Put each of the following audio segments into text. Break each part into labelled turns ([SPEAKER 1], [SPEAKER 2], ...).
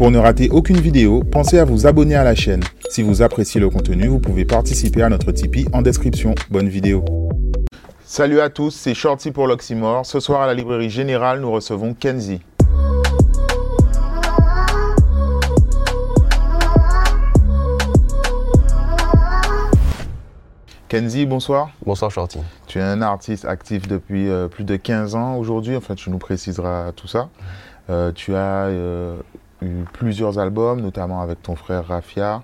[SPEAKER 1] Pour ne rater aucune vidéo, pensez à vous abonner à la chaîne. Si vous appréciez le contenu, vous pouvez participer à notre Tipeee en description. Bonne vidéo. Salut à tous, c'est Shorty pour l'Oxymore. Ce soir à la librairie générale, nous recevons Kenzie. Kenzie, bonsoir.
[SPEAKER 2] Bonsoir Shorty.
[SPEAKER 1] Tu es un artiste actif depuis euh, plus de 15 ans aujourd'hui, enfin tu nous préciseras tout ça. Euh, tu as euh, eu plusieurs albums, notamment avec ton frère Rafia.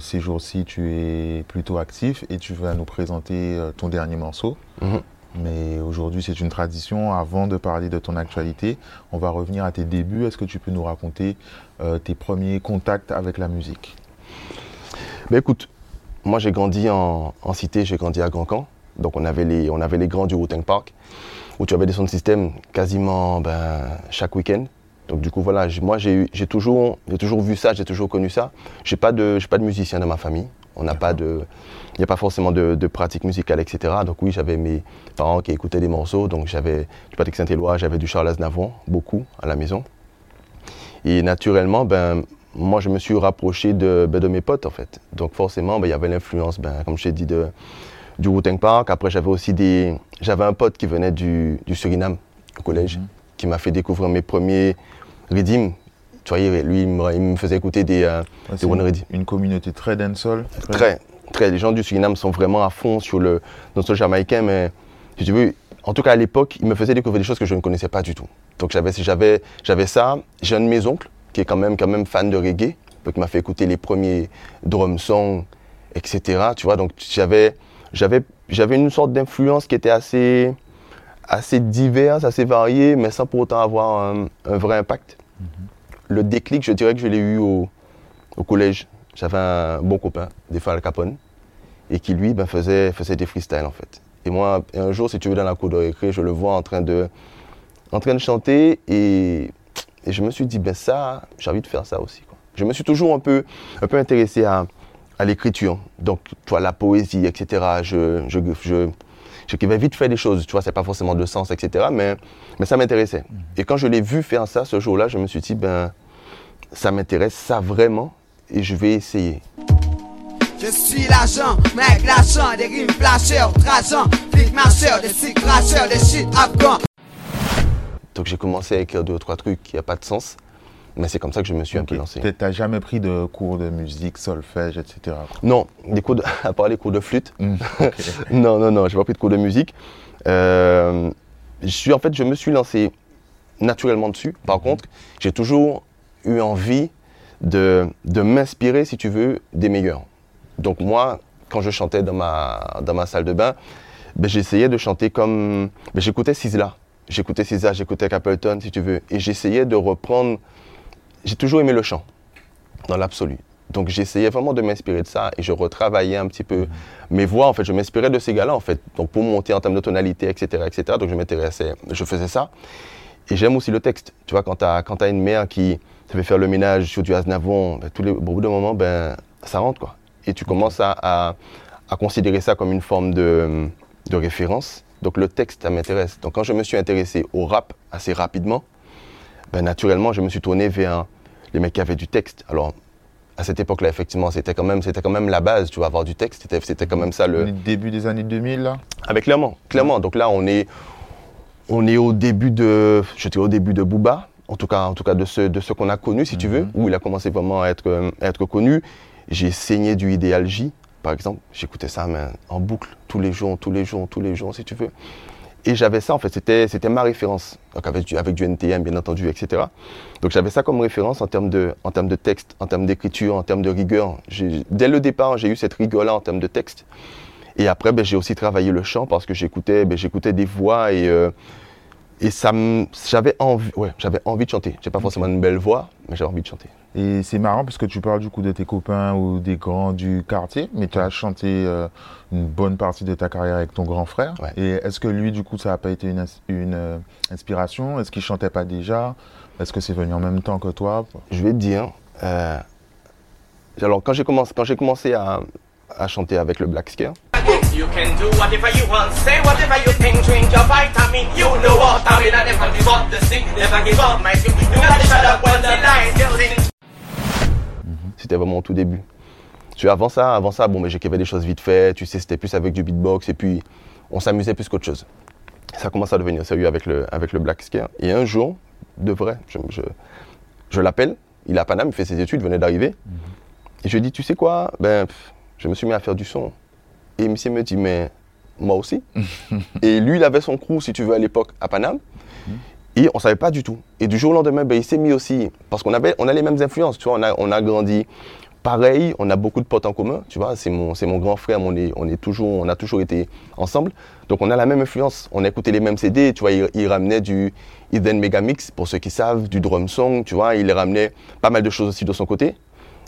[SPEAKER 1] ces jours-ci, tu es plutôt actif et tu vas nous présenter ton dernier morceau.
[SPEAKER 2] Mhm.
[SPEAKER 1] Mais aujourd'hui, c'est une tradition. Avant de parler de ton actualité, on va revenir à tes débuts. Est-ce que tu peux nous raconter tes premiers contacts avec la musique?
[SPEAKER 2] Ben écoute, moi, j'ai grandi en, cité, j'ai grandi à Grand Camp. Donc, on avait les, on avait les grands du Routing Park, où tu avais des sons de système quasiment ben, chaque week-end. Donc, du coup, voilà, moi, j'ai toujours, toujours vu ça, j'ai toujours connu ça. Je n'ai pas, de, pas de musicien dans ma famille. On n'a pas de. Il n'y a pas forcément de, pratique musicale, etc. Donc, oui, j'avais mes parents qui écoutaient des morceaux. Donc, j'avais du Patrick Saint-Éloi, j'avais du Charles Aznavour, beaucoup à la maison. Et naturellement, ben, moi, je me suis rapproché de, ben, de mes potes, en fait. Donc, forcément, ben, il y avait l'influence, ben, comme je t'ai dit, de, du wu Park. Après, j'avais aussi des... J'avais un pote qui venait du, du Suriname, au collège, mhm. qui m'a fait découvrir mes premiers rythmes. Tu vois, lui, il me, faisait écouter des, euh,
[SPEAKER 1] une, une, communauté très dancehall.
[SPEAKER 2] Très... très, Les gens du Suriname sont vraiment à fond sur le dancehall jamaïcain, mais si tu veux, en tout cas à l'époque, il me faisait découvrir des choses que je ne connaissais pas du tout. Donc j'avais, j'avais, j'avais ça. J'ai un de mes oncles qui est quand même, quand même fan de reggae, qui m'a fait écouter les premiers drum songs, etc. Tu vois, donc j'avais, j'avais, j'avais une sorte d'influence qui était assez, assez diverse, assez variée, mais sans pour autant avoir un, vrai impact. Mhm. Le déclic, je dirais que je l'ai eu au, au collège. J'avais un bon copain, des Al Capone, et qui lui ben, faisait, faisait des freestyles en fait. Et moi, un jour, si tu veux, dans la cour de récré, je le vois en train de, en train de chanter et et je me suis dit, ben ça, j'ai envie de faire ça aussi. Je me suis toujours un peu, un peu intéressé à, à l'écriture. Donc, tu vois, la poésie, etc. Je, je, je, j'écrivais vite fait des choses, tu vois, c'est pas forcément de sens, etc. Mais, mais ça m'intéressait. Mhm. Et quand je l'ai vu faire ça ce jour-là, je me suis dit, ben, ça m'intéresse, ça vraiment, et je vais essayer. Je suis l'agent, mec, l'agent, des rimes flashers, traçants, flic marcheurs, des cracheurs, des shit afghans. Donc j'ai commencé à écrire deux ou trois trucs qui n'ont pas de sens. Mais c'est comme ça que je me suis un peu lancé.
[SPEAKER 1] Tu n'as jamais pris de cours de musique, solfège, etc.
[SPEAKER 2] Non, des cours à part les cours de flûte. Hmm, non, non, non, je n'ai pas pris de cours de musique. Euh, je suis, en fait, je me suis lancé naturellement dessus. Par mhm. contre, j'ai toujours eu envie de, de m'inspirer, si tu veux, des meilleurs. Donc moi, quand je chantais dans ma, dans ma salle de bain, ben, j'essayais de chanter comme... Ben, J'écoutais Sizzla. J'écoutais César, j'écoutais Capleton, si tu veux. Et j'essayais de reprendre. J'ai toujours aimé le chant, dans l'absolu. Donc j'essayais vraiment de m'inspirer de ça et je retravaillais un petit peu mes voix. En fait, je m'inspirais de ces gars-là, en fait. Donc pour monter en termes de tonalité, etc., etc. Donc je m'intéressais, je faisais ça. Et j'aime aussi le texte. Tu vois, quand tu as, as, une mère qui te fait faire le ménage sur du Aznavour, ben, tous les, au bout d'un ben, ça rentre, quoi. Et tu commences à, à, à considérer ça comme une forme de, de référence. Donc le texte, ça m'intéresse. Donc quand je me suis intéressé au rap assez rapidement, ben, naturellement, je me suis tourné vers les mecs qui avaient du texte. Alors, à cette époque-là, effectivement, c'était quand, même, quand même la base, tu vas avoir du texte. C'était quand même ça le...
[SPEAKER 1] Début des années 2000, là
[SPEAKER 2] Avec clairement, clairement. Donc là, on est, on est au début de... Je au début de Booba, en tout cas, en tout cas de ce, de ce qu'on a connu, si tu veux, mhm. où il a commencé vraiment à être, à être connu. J'ai saigné du Idéal J, par exemple, j'écoutais ça en boucle tous les jours, tous les jours, tous les jours, si tu veux. Et j'avais ça, en fait, c'était, c'était ma référence, donc avec, du, avec du NTM, bien entendu, etc. Donc j'avais ça comme référence en termes de, en termes de texte, en termes d'écriture, en termes de rigueur. dès le départ, j'ai eu cette rigueur-là en termes de texte. Et après, ben, j'ai aussi travaillé le chant parce que j'écoutais, ben, j'écoutais des voix et, euh, et ça j'avais envie, ouais, j'avais envie de chanter. J'ai pas forcément une belle voix, mais j'avais envie de chanter.
[SPEAKER 1] Et c'est marrant parce que tu parles du coup de tes copains ou des grands du quartier, mais tu as chanté euh, une bonne partie de ta carrière avec ton grand frère. Et est-ce que lui, du coup, ça n'a pas été une, une euh, inspiration? Est-ce qu'il chantait pas déjà? Est-ce que c'est venu en même temps que toi?
[SPEAKER 2] Je vais te dire. Euh, alors, quand j'ai commencé, quand j'ai commencé à, à, chanter avec le Black Scare,
[SPEAKER 3] You can do whatever you want, say whatever you think, drink your vitamin. You know what I mean, I never give up the thing, never give up my dream. You gotta shut up when the lie is building.
[SPEAKER 2] C'était vraiment au tout début. Tu avant ça, avant ça, bon, mais j'écrivais des choses vite fait. Tu sais, c'était plus avec du beatbox et puis on s'amusait plus qu'autre chose. Ça commence à devenir sérieux avec le, avec le Black Scare. Et un jour, de vrai, je, je, je l'appelle. Il est à Paname, il fait ses études, il venait d'arriver. Et je lui dis, tu sais quoi Ben, pff, je me suis mis à faire du son. Et monsieur me dit, mais moi aussi. et lui, il avait son crew, si tu veux, à l'époque, à Paname. Et on savait pas du tout. Et du jour au lendemain, ben, il s'est mis aussi, parce qu'on avait, on a les mêmes influences, tu vois, on a, on a grandi pareil, on a beaucoup de potes en commun, tu vois, c'est mon, mon grand frère, on, est, on, est toujours, on a toujours été ensemble. Donc on a la même influence, on a écouté les mêmes CD, tu vois, il, ramenait du Eden Megamix, pour ceux qui savent, du drum song, tu vois, il ramenait pas mal de choses aussi de son côté.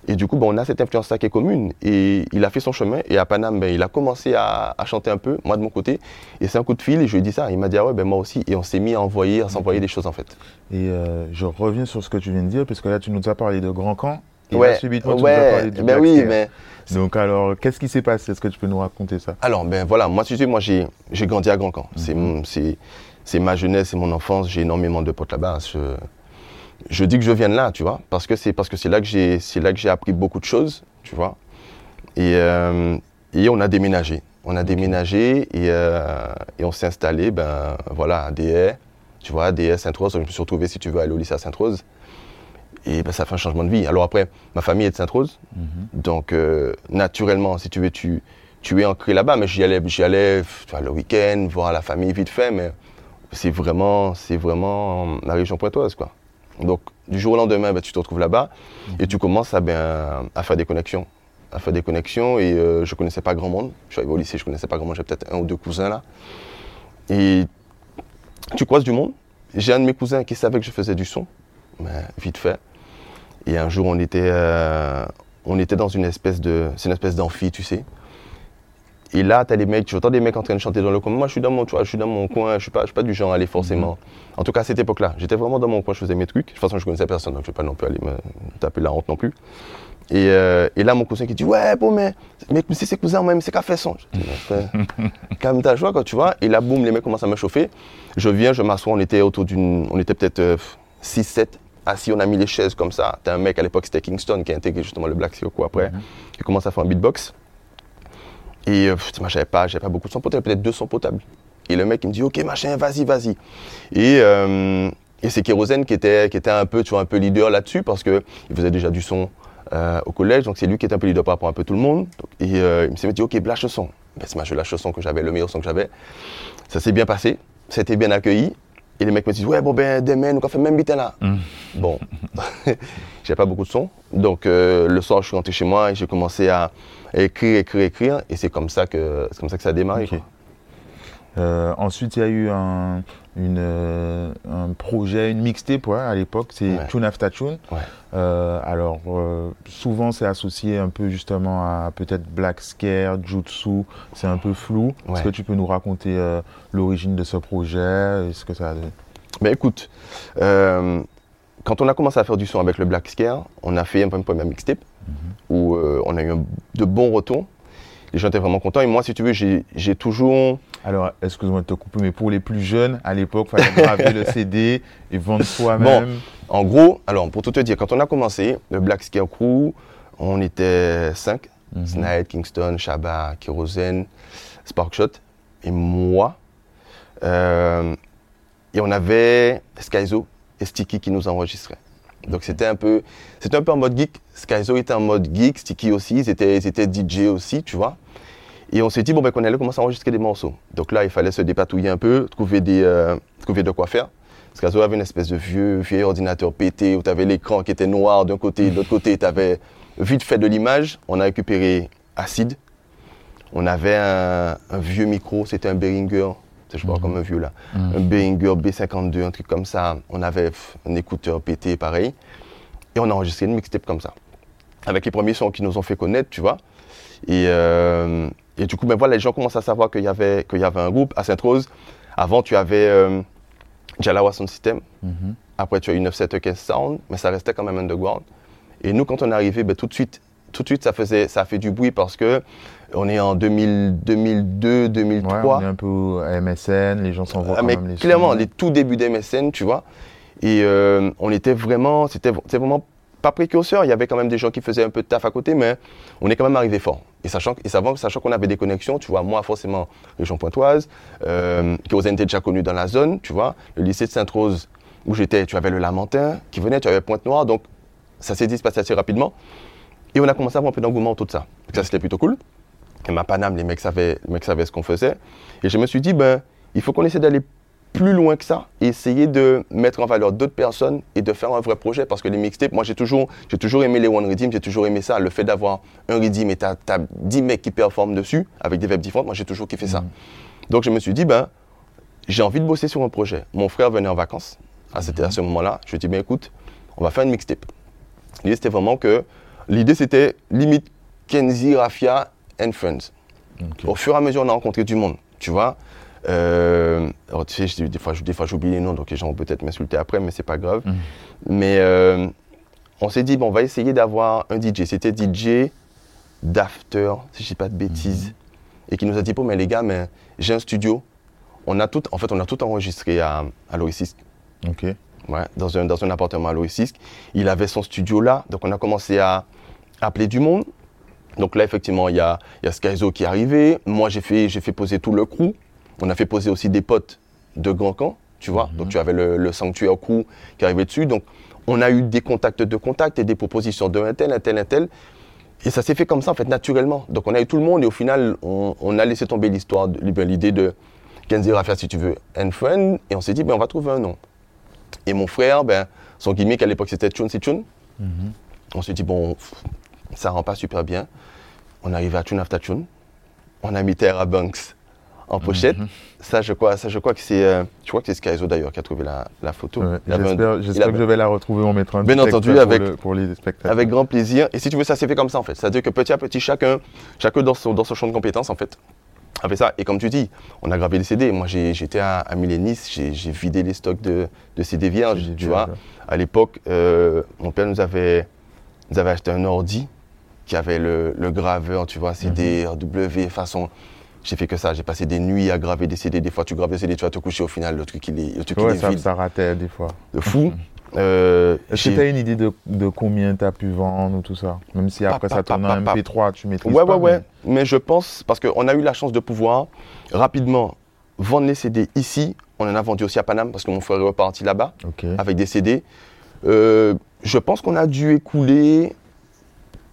[SPEAKER 2] Et du coup, ben, on a cette influence-là qui est commune. Et il a fait son chemin. Et à Paname, ben, il a commencé à, à chanter un peu, moi de mon côté. Et c'est un coup de fil. Et je lui ai dit ça. Il m'a dit, ah ouais, ben, moi aussi. Et on s'est mis à envoyer, à s'envoyer des choses, en fait.
[SPEAKER 1] Et euh, je reviens sur ce que tu viens de dire, parce que là, tu nous as parlé de Grand Camp. Et
[SPEAKER 2] ouais,
[SPEAKER 1] là, subitement, tu nous as
[SPEAKER 2] ouais,
[SPEAKER 1] parlé
[SPEAKER 2] ben oui, mais
[SPEAKER 1] Donc, alors, qu'est-ce qui s'est passé? Est-ce que tu peux nous raconter ça?
[SPEAKER 2] Alors, ben voilà, moi, tu sais, moi, j'ai j'ai grandi à Grand Camp. C'est mon- C'est c'est ma jeunesse, c'est mon enfance. J'ai énormément de potes là-bas. Je, je dis que je viens de là, tu vois, parce que c'est parce que c'est là que j'ai c'est là que j'ai appris beaucoup de choses, tu vois. Et, euh, et on a déménagé. On a déménagé et, euh, et on s'est installé, ben voilà, à DE, tu vois, à DE Sainte-Rose. Je me suis retrouvé, si tu veux, aller au lycée à Sainte-Rose. Et ben, ça fait un changement de vie. Alors après, ma famille est de Sainte-Rose. Donc, euh, naturellement, si tu veux, tu, tu es ancré là-bas. Mais j'y allais, j'y allais tu vois, le week-end, voir la famille vite fait. Mais c'est vraiment, c'est vraiment la région pointoise, quoi. Donc, du jour au lendemain, ben, tu te retrouves là-bas et tu commences à, ben, faire des connexions. À faire et euh, je connaissais pas grand monde. Je suis arrivé au lycée, je connaissais pas grand monde. J'avais peut-être un ou deux cousins là. Et tu croises du monde. J'ai un de mes cousins qui savait que je faisais du son, mais vite fait. Et un jour, on était, euh, on était dans une espèce de, c'est une espèce d'amphi, tu sais. Et là, t'as les mecs, j'entends des mecs en train de chanter dans le coin. Moi, je suis dans mon, tu vois, je suis dans mon coin. Je suis pas, je suis pas du genre à aller forcément. En tout cas, à cette époque-là, j'étais vraiment dans mon coin. Je faisais mes trucs. De toute façon, je connaissais personne, donc je vais pas non plus aller me taper la honte non plus. Et, euh, et là, mon cousin qui dit Ouais, bon, mais, mais c'est ses cousins, moi, mais c'est qu'à faire son. Calme ta joie, quoi, tu vois. Et là, boum, les mecs commencent à me chauffer. Je viens, je m'assois. On était autour d'une. On était peut-être 6-7 assis. On a mis les chaises comme ça. T'as un mec à l'époque, c'était Kingston, qui a intégré justement le Black Sea quoi après, qui commence à faire un beatbox. Et euh, pff, moi, j'avais pas, j'avais pas beaucoup de sons potables, peut-être deux sons potables. Et le mec, il me dit Ok, machin, vas-y, vas-y. Et. euh, et c'est Kérosène qui était, qui était un peu, tu vois, un peu leader là-dessus parce qu'il faisait déjà du son euh, au collège, donc c'est lui qui était un peu leader par rapport à un peu tout le monde. Donc, et euh, il me s'est dit, ok, lâche le son. Ben, c'est moi, je lâche le son que j'avais, le meilleur son que j'avais. Ça s'est bien passé, c'était bien accueilli. Et les mecs me disent, ouais, bon, ben, demain, nous, on fait même bitin là. Bon, j'avais pas beaucoup de son. Donc, le soir, je suis rentré chez moi et j'ai commencé à écrire, écrire, écrire. Et c'est comme ça que, c'est comme ça que ça a démarré.
[SPEAKER 1] Euh, ensuite, il y a eu un, une, euh, un projet, une mixtape ouais, à l'époque, c'est
[SPEAKER 2] Ouais.
[SPEAKER 1] Tune After Tune.
[SPEAKER 2] Ouais.
[SPEAKER 1] Euh, alors, souvent, c'est associé un peu justement à peut-être Black Scare, Jutsu, c'est un peu flou. Est-ce que tu peux nous raconter l'origine de ce projet Est-ce que ça a donné?
[SPEAKER 2] Ben écoute, quand on a commencé à faire du son avec le Black Scare, on a fait un peu une mixtape où euh, on a eu de bons retours. Les gens étaient vraiment contents. Et moi, si tu veux, j'ai toujours.
[SPEAKER 1] Alors, excuse-moi de te couper, mais pour les plus jeunes, à l'époque, il fallait graver le CD et vendre soi-même.
[SPEAKER 2] En gros, alors pour tout te dire, quand on a commencé, le Black Scare Crew, on était cinq.
[SPEAKER 1] Mhm.
[SPEAKER 2] Snide, Kingston, Shabba, Kérosène, Sparkshot et moi. Euh, et on avait Skyzo et Sticky qui nous enregistraient. Donc c'était un peu, c'était un peu en mode geek. Skyzo était en mode geek, Sticky aussi, ils étaient, DJ aussi, tu vois. Et on s'est dit bon ben qu'on allait commencer à enregistrer des morceaux. Donc là il fallait se dépatouiller un peu, trouver des, euh, trouver de quoi faire. Skyzo avait une espèce de vieux, vieux ordinateur pété où tu avais l'écran qui était noir d'un côté, de l'autre côté tu avais vite fait de l'image. On a récupéré Acid. On avait un, un vieux micro, c'était un Behringer, tu sais, je vois comme un vieux là, un Behringer B52, un truc comme ça. On avait un écouteur pété pareil. Et on a enregistré une mixtape comme ça. Avec les premiers sons qui nous ont fait connaître, tu vois. Et, euh, et du coup, ben voilà, les gens commencent à savoir qu'il y avait, qu'il y avait un groupe à Sainte-Rose. Avant, tu avais euh, Jalawa Sound System. Après, tu as eu 9715 Sound, mais ça restait quand même underground. Et nous, quand on est arrivé, ben, tout de suite, tout de suite, ça, faisait, ça a fait du bruit parce que on est en 2000, 2002, 2003.
[SPEAKER 1] Ouais, on est un peu à MSN, les gens s'envoient
[SPEAKER 2] Ah,
[SPEAKER 1] quand
[SPEAKER 2] mais
[SPEAKER 1] même les
[SPEAKER 2] clairement, les tout débuts d'MSN, tu vois. Et euh, on était vraiment, c'était vraiment pas précurseur. Il y avait quand même des gens qui faisaient un peu de taf à côté, mais on est quand même arrivé fort. Et sachant, et sachant, sachant qu'on avait des connexions, tu vois, moi forcément, région pointoise, euh, Kérosène était déjà connu dans la zone, tu vois. Le lycée de Sainte-Rose, où j'étais, tu avais le Lamentin qui venait, tu avais Pointe-Noire, donc ça s'est dit se passer assez rapidement. Et on a commencé à avoir un peu d'engouement autour de ça. Donc ça, c'était plutôt cool. Et ma Paname, les mecs savaient, les mecs savaient ce qu'on faisait. Et je me suis dit, ben, il faut qu'on essaie d'aller plus loin que ça et essayer de mettre en valeur d'autres personnes et de faire un vrai projet. Parce que les mixtapes, moi j'ai toujours, j'ai toujours aimé les One Redeem, j'ai toujours aimé ça. Le fait d'avoir un Redeem et t'as as 10 mecs qui performent dessus avec des vibes différentes, moi j'ai toujours kiffé ça. Donc je me suis dit, ben, j'ai envie de bosser sur un projet. Mon frère venait en vacances. Ah, C'était à ce moment-là. Je lui ai dit, ben écoute, on va faire une mixtape. L'idée c'était vraiment que, l'idée c'était limite Kenzie, Rafia and Friends. Au fur et à mesure, on a rencontré du monde, tu vois. Euh, alors, tu sais, des fois, je- des fois, j'oublie les noms, donc les gens vont peut-être m'insulter après, mais c'est pas grave.
[SPEAKER 1] Mhm.
[SPEAKER 2] Mais euh, on s'est dit, bon, on va essayer d'avoir un DJ. C'était DJ d'After, si je dis pas de bêtises, et qui nous a dit, bon, mais les gars, mais j'ai un studio. On a tout, en fait, on a tout enregistré à, à l'Oasis.
[SPEAKER 1] Ok.
[SPEAKER 2] Ouais, dans, un, dans un appartement à l'Oasis. Il avait son studio là, donc on a commencé à appeler du monde. Donc là, effectivement, il y a, il y a Skyzo qui est arrivé. Moi, j'ai fait, j'ai fait poser tout le crew. On a fait poser aussi des potes de Grand Camp, tu vois. Donc tu avais le, le Sanctuaire crew qui arrivait dessus. Donc on a eu des contacts de contacts et des propositions de un tel, un tel, un tel. Et ça s'est fait comme ça, en fait, naturellement. Donc on a eu tout le monde et au final, on, on a laissé tomber l'histoire, de- ben, l'idée de Kenzie Rafia, si tu veux, and Friend. Et on s'est dit, ben, on va trouver un nom. Et mon frère, ben, son gimmick à l'époque c'était Chun Si Chun. On s'est dit, bon, ça rend pas super bien. On est arrivé à Chun After Chun. On a mis Terra Banks en pochette. Ça, je crois, ça, je crois que c'est, euh, je crois que c'est Skyzo d'ailleurs qui a trouvé la, la photo.
[SPEAKER 1] Ouais,
[SPEAKER 2] un-
[SPEAKER 1] J'espère que je vais la retrouver. On mettra un
[SPEAKER 2] Bien entendu,
[SPEAKER 1] pour,
[SPEAKER 2] avec-
[SPEAKER 1] le- pour les spectateurs.
[SPEAKER 2] Avec grand plaisir. Et si tu veux, ça s'est fait comme ça en fait. C'est-à-dire que petit à petit, chacun, chacun dans son, dans son champ de compétences en fait, a fait ça. Et comme tu dis, on a gravé les CD. Moi, j'étais à, à j'ai vidé les stocks de, de CD vierges, tu vois. À l'époque, euh, mon père nous avait, nous avait acheté un ordi qui avait le, le graveur, tu vois, CD, RW, façon. J'ai fait que ça. J'ai passé des nuits à graver des CD. Des fois, tu graves des CD, tu vas te coucher. Au final, le truc, il est, le truc, il
[SPEAKER 1] Ouais,
[SPEAKER 2] est
[SPEAKER 1] ça,
[SPEAKER 2] vide.
[SPEAKER 1] ça ratait des fois.
[SPEAKER 2] De fou. Euh,
[SPEAKER 1] Est-ce
[SPEAKER 2] j'ai-
[SPEAKER 1] que tu as une idée de, de combien tu as pu vendre ou tout ça? Même si après
[SPEAKER 2] Pa,
[SPEAKER 1] ça tourne en
[SPEAKER 2] pa, pa.
[SPEAKER 1] MP3, tu maîtrises
[SPEAKER 2] Ouais,
[SPEAKER 1] pas.
[SPEAKER 2] ouais, ouais. Mais je pense, parce qu'on a eu la chance de pouvoir rapidement vendre les CD ici. On en a vendu aussi à Paname parce que mon frère est reparti là-bas
[SPEAKER 1] mais-
[SPEAKER 2] avec des CD. Euh, je pense qu'on a dû écouler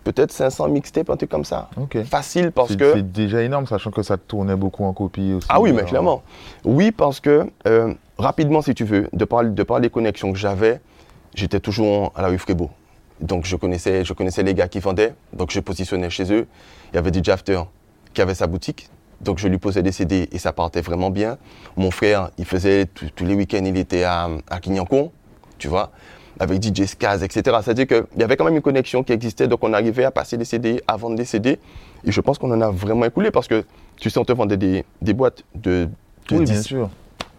[SPEAKER 2] peut-être 500 mixtapes, un truc comme ça. Facile parce que.
[SPEAKER 1] c'est déjà énorme, sachant que ça tournait beaucoup en copie aussi.
[SPEAKER 2] Ah oui, mais
[SPEAKER 1] Alors,
[SPEAKER 2] clairement. Oui, parce que euh, rapidement, si tu veux, de par, de par les connexions que j'avais, j'étais toujours à la rue Frébeau. Donc je connaissais, je connaissais les gars qui vendaient, donc je positionnais chez eux. Il y avait DJ After qui avait sa boutique, donc je lui posais des CD et ça partait vraiment bien. Mon frère, il faisait tous les week-ends, il était à, à tu vois, avec DJ Skaz, etc. C'est-à-dire qu'il y avait quand même une connexion qui existait, donc on arrivait à passer des CD, à vendre des CD. Et je pense qu'on en a vraiment écoulé parce que, tu sais, on te vendait des, des boîtes de, de
[SPEAKER 1] Oui,
[SPEAKER 2] 10,
[SPEAKER 1] bien sûr.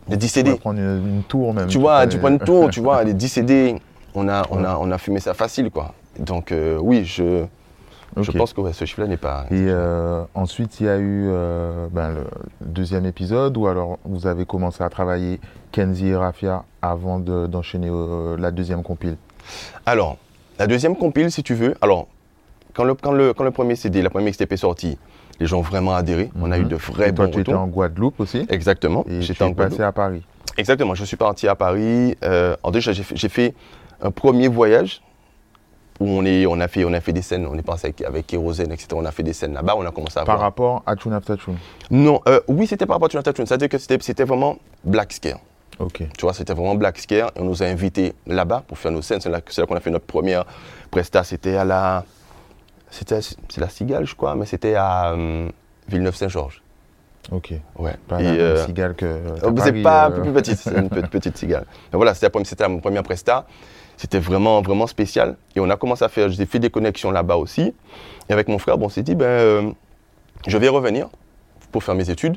[SPEAKER 2] de 10
[SPEAKER 1] Tu
[SPEAKER 2] CD.
[SPEAKER 1] vas prendre une, une tour même.
[SPEAKER 2] Tu vois, tu prends une tour, tu vois, les 10 CD, on a, on a, on a fumé ça facile, quoi. Donc, euh, oui, je, je pense que ouais, ce chiffre-là n'est pas.
[SPEAKER 1] Et euh, ensuite, il y a eu euh, ben, le deuxième épisode où alors vous avez commencé à travailler Kenzie et Rafia avant de- d'enchaîner euh, la deuxième compile?
[SPEAKER 2] Alors, la deuxième compile, si tu veux, alors, quand le, quand le, quand le premier CD, la première mixtape est sortie, les gens ont vraiment adhéré. On a eu
[SPEAKER 1] Mhm.
[SPEAKER 2] de vrais
[SPEAKER 1] Et toi,
[SPEAKER 2] bons
[SPEAKER 1] tu étais
[SPEAKER 2] retours.
[SPEAKER 1] en Guadeloupe aussi?
[SPEAKER 2] Exactement.
[SPEAKER 1] Et tu
[SPEAKER 2] J'étais en
[SPEAKER 1] passé à Paris?
[SPEAKER 2] Exactement. Je suis parti à Paris. En déjà, j'ai fait un premier voyage où on, est, on, a fait, on a fait des scènes. On est passé avec, avec Kérosène, etc. On a fait des scènes là-bas. On a commencé à
[SPEAKER 1] Par
[SPEAKER 2] voir.
[SPEAKER 1] rapport à Tune After Tune.
[SPEAKER 2] Non, euh, oui, c'était par rapport à Tune After Tune. C'est-à-dire que c'était c'était vraiment Black Scare.
[SPEAKER 1] Ok.
[SPEAKER 2] Tu vois, c'était vraiment Black Scare. Et on nous a invités là-bas pour faire nos scènes. C'est là, qu'on a fait notre première presta. C'était à la. C'était c'est la Cigale, je crois, mais c'était à euh, Villeneuve-Saint-Georges.
[SPEAKER 1] Ok.
[SPEAKER 2] Ouais.
[SPEAKER 1] Pas la
[SPEAKER 2] euh,
[SPEAKER 1] cigale que. qu'à
[SPEAKER 2] c'est pas
[SPEAKER 1] euh.
[SPEAKER 2] plus petite, c'est une pe- petite cigale. Mais voilà, c'était la première- c'était la première presta. C'était vraiment, vraiment spécial. Et on a commencé à faire, j'ai fait des connexions là-bas aussi. Et avec mon frère, bon, on s'est dit, ben, euh, je vais revenir pour faire mes études.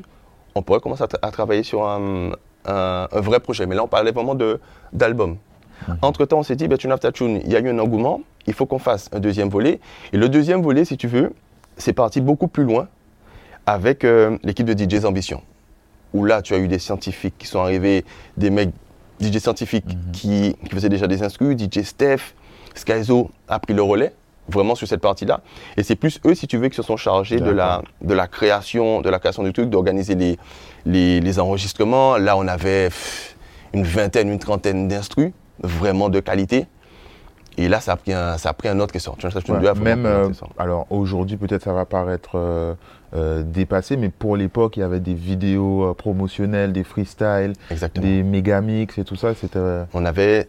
[SPEAKER 2] On pourrait commencer à, tra- à travailler sur un, un- un vrai projet. Mais là, on parlait vraiment d'album. Entre-temps, on s'est dit, ben, Tune After Tune, il y a eu un engouement, il faut qu'on fasse un deuxième volet. Et le deuxième volet, si tu veux, c'est parti beaucoup plus loin avec euh, l'équipe de DJs Ambition. Où là, tu as eu des scientifiques qui sont arrivés, des mecs, DJ scientifiques qui, qui faisaient déjà des instrus, DJ Steph, Skyzo a pris le relais vraiment sur cette partie-là. Et c'est plus eux, si tu veux, qui se sont chargés de la, de la création, de la création du truc, d'organiser les, les, les enregistrements. Là, on avait pff, une vingtaine, une trentaine d'instrus, vraiment de qualité. Et là, ça a pris un, ça a pris un autre
[SPEAKER 1] Ouais,
[SPEAKER 2] faut
[SPEAKER 1] même, euh, alors aujourd'hui, peut-être ça va paraître euh, euh, dépassé, mais pour l'époque, il y avait des vidéos promotionnelles, des freestyles, des méga mix et tout ça.
[SPEAKER 2] On avait,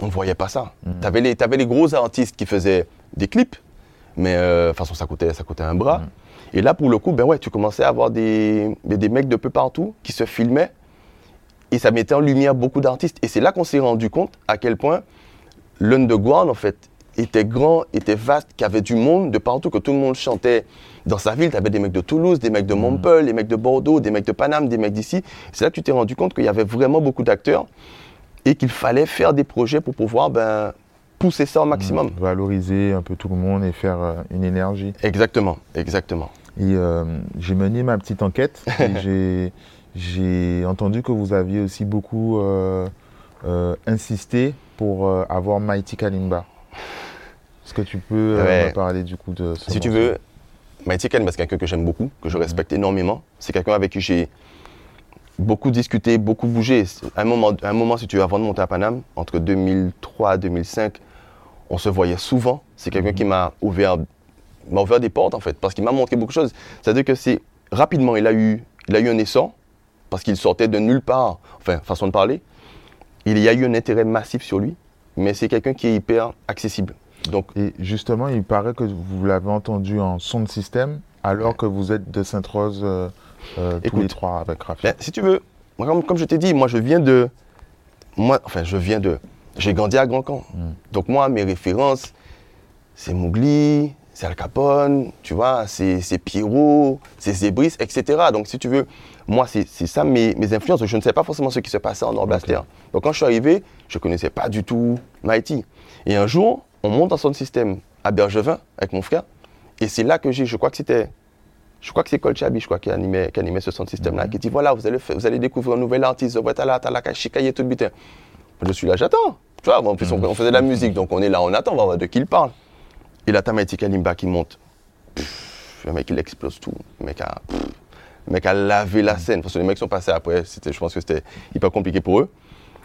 [SPEAKER 2] on ne voyait pas ça. Tu avais, les gros artistes qui faisaient des clips, mais de toute façon, ça coûtait, ça coûtait un bras. Et là, pour le coup, ben ouais, tu commençais à avoir des, des des mecs de peu partout qui se filmaient et ça mettait en lumière beaucoup d'artistes. Et c'est là qu'on s'est rendu compte à quel point l'underground, en fait, était grand, était vaste, qu'il y avait du monde de partout, que tout le monde chantait dans sa ville. Tu avais des mecs de Toulouse, des mecs de Montpellier, des mecs de Bordeaux, des mecs de Paname, des mecs d'ici. C'est là que tu t'es rendu compte qu'il y avait vraiment beaucoup d'acteurs et qu'il fallait faire des projets pour pouvoir ben, pousser ça au maximum.
[SPEAKER 1] valoriser un peu tout le monde et faire euh, une énergie.
[SPEAKER 2] Exactement, exactement.
[SPEAKER 1] Et euh, j'ai mené ma petite enquête j'ai- j'ai entendu que vous aviez aussi beaucoup euh, euh, insisté pour euh, avoir Mighty Kalimba. Est-ce que tu peux euh,
[SPEAKER 2] Ouais.
[SPEAKER 1] me parler du coup de ce
[SPEAKER 2] Si tu veux, Mighty Ken, c'est quelqu'un que j'aime beaucoup, que je respecte énormément. C'est quelqu'un avec qui j'ai beaucoup discuté, beaucoup bougé. À un moment, à un moment, si tu veux, avant de monter à Paname, entre 2003 et 2005, on se voyait souvent. C'est quelqu'un qui m'a ouvert, m'a ouvert des portes, en fait, parce qu'il m'a montré beaucoup de choses. C'est-à-dire que c'est rapidement, il a eu, il a eu un essor, parce qu'il sortait de nulle part, enfin, façon de parler. Il y a eu un intérêt massif sur lui, mais c'est quelqu'un qui est hyper accessible. Donc,
[SPEAKER 1] Et justement, il paraît que vous l'avez entendu en son de système alors que vous êtes de Sainte-Rose euh, euh, tous
[SPEAKER 2] Écoute.
[SPEAKER 1] les trois avec Rafi.
[SPEAKER 2] Ben, si tu veux, comme, comme je t'ai dit, moi je viens de. Moi, enfin, je viens de. J'ai grandi à Grand Camp. Donc, moi, mes références, c'est Mowgli, c'est Al Capone, tu vois, c'est Pierrot, c'est Zébris, etc. Donc, si tu veux, moi, c'est ça mes, mes influences. Je ne sais pas forcément ce qui se passait en Nord-Blaster. Donc, quand je suis arrivé, je ne connaissais pas du tout Mighty. Et un jour, on monte en son système à Bergevin avec mon frère. Et c'est là que j'ai, je crois que c'était je crois que c'est Colchabi, je crois, qui animait, qui animait ce son système-là, qui dit voilà, vous allez, vous allez découvrir un nouvel artiste, t'as là, Kashikaye, tout butin. Je suis là, j'attends. Tu vois, en plus, on, on faisait de la musique, donc on est là, on attend, on va voir de qui il parle. Et là, t'as Maïti Kalimba qui monte. Pff, le mec, il explose tout. Le mec a, pff, le mec a lavé la scène. Parce que les mecs sont passés après, je pense que c'était hyper compliqué pour eux.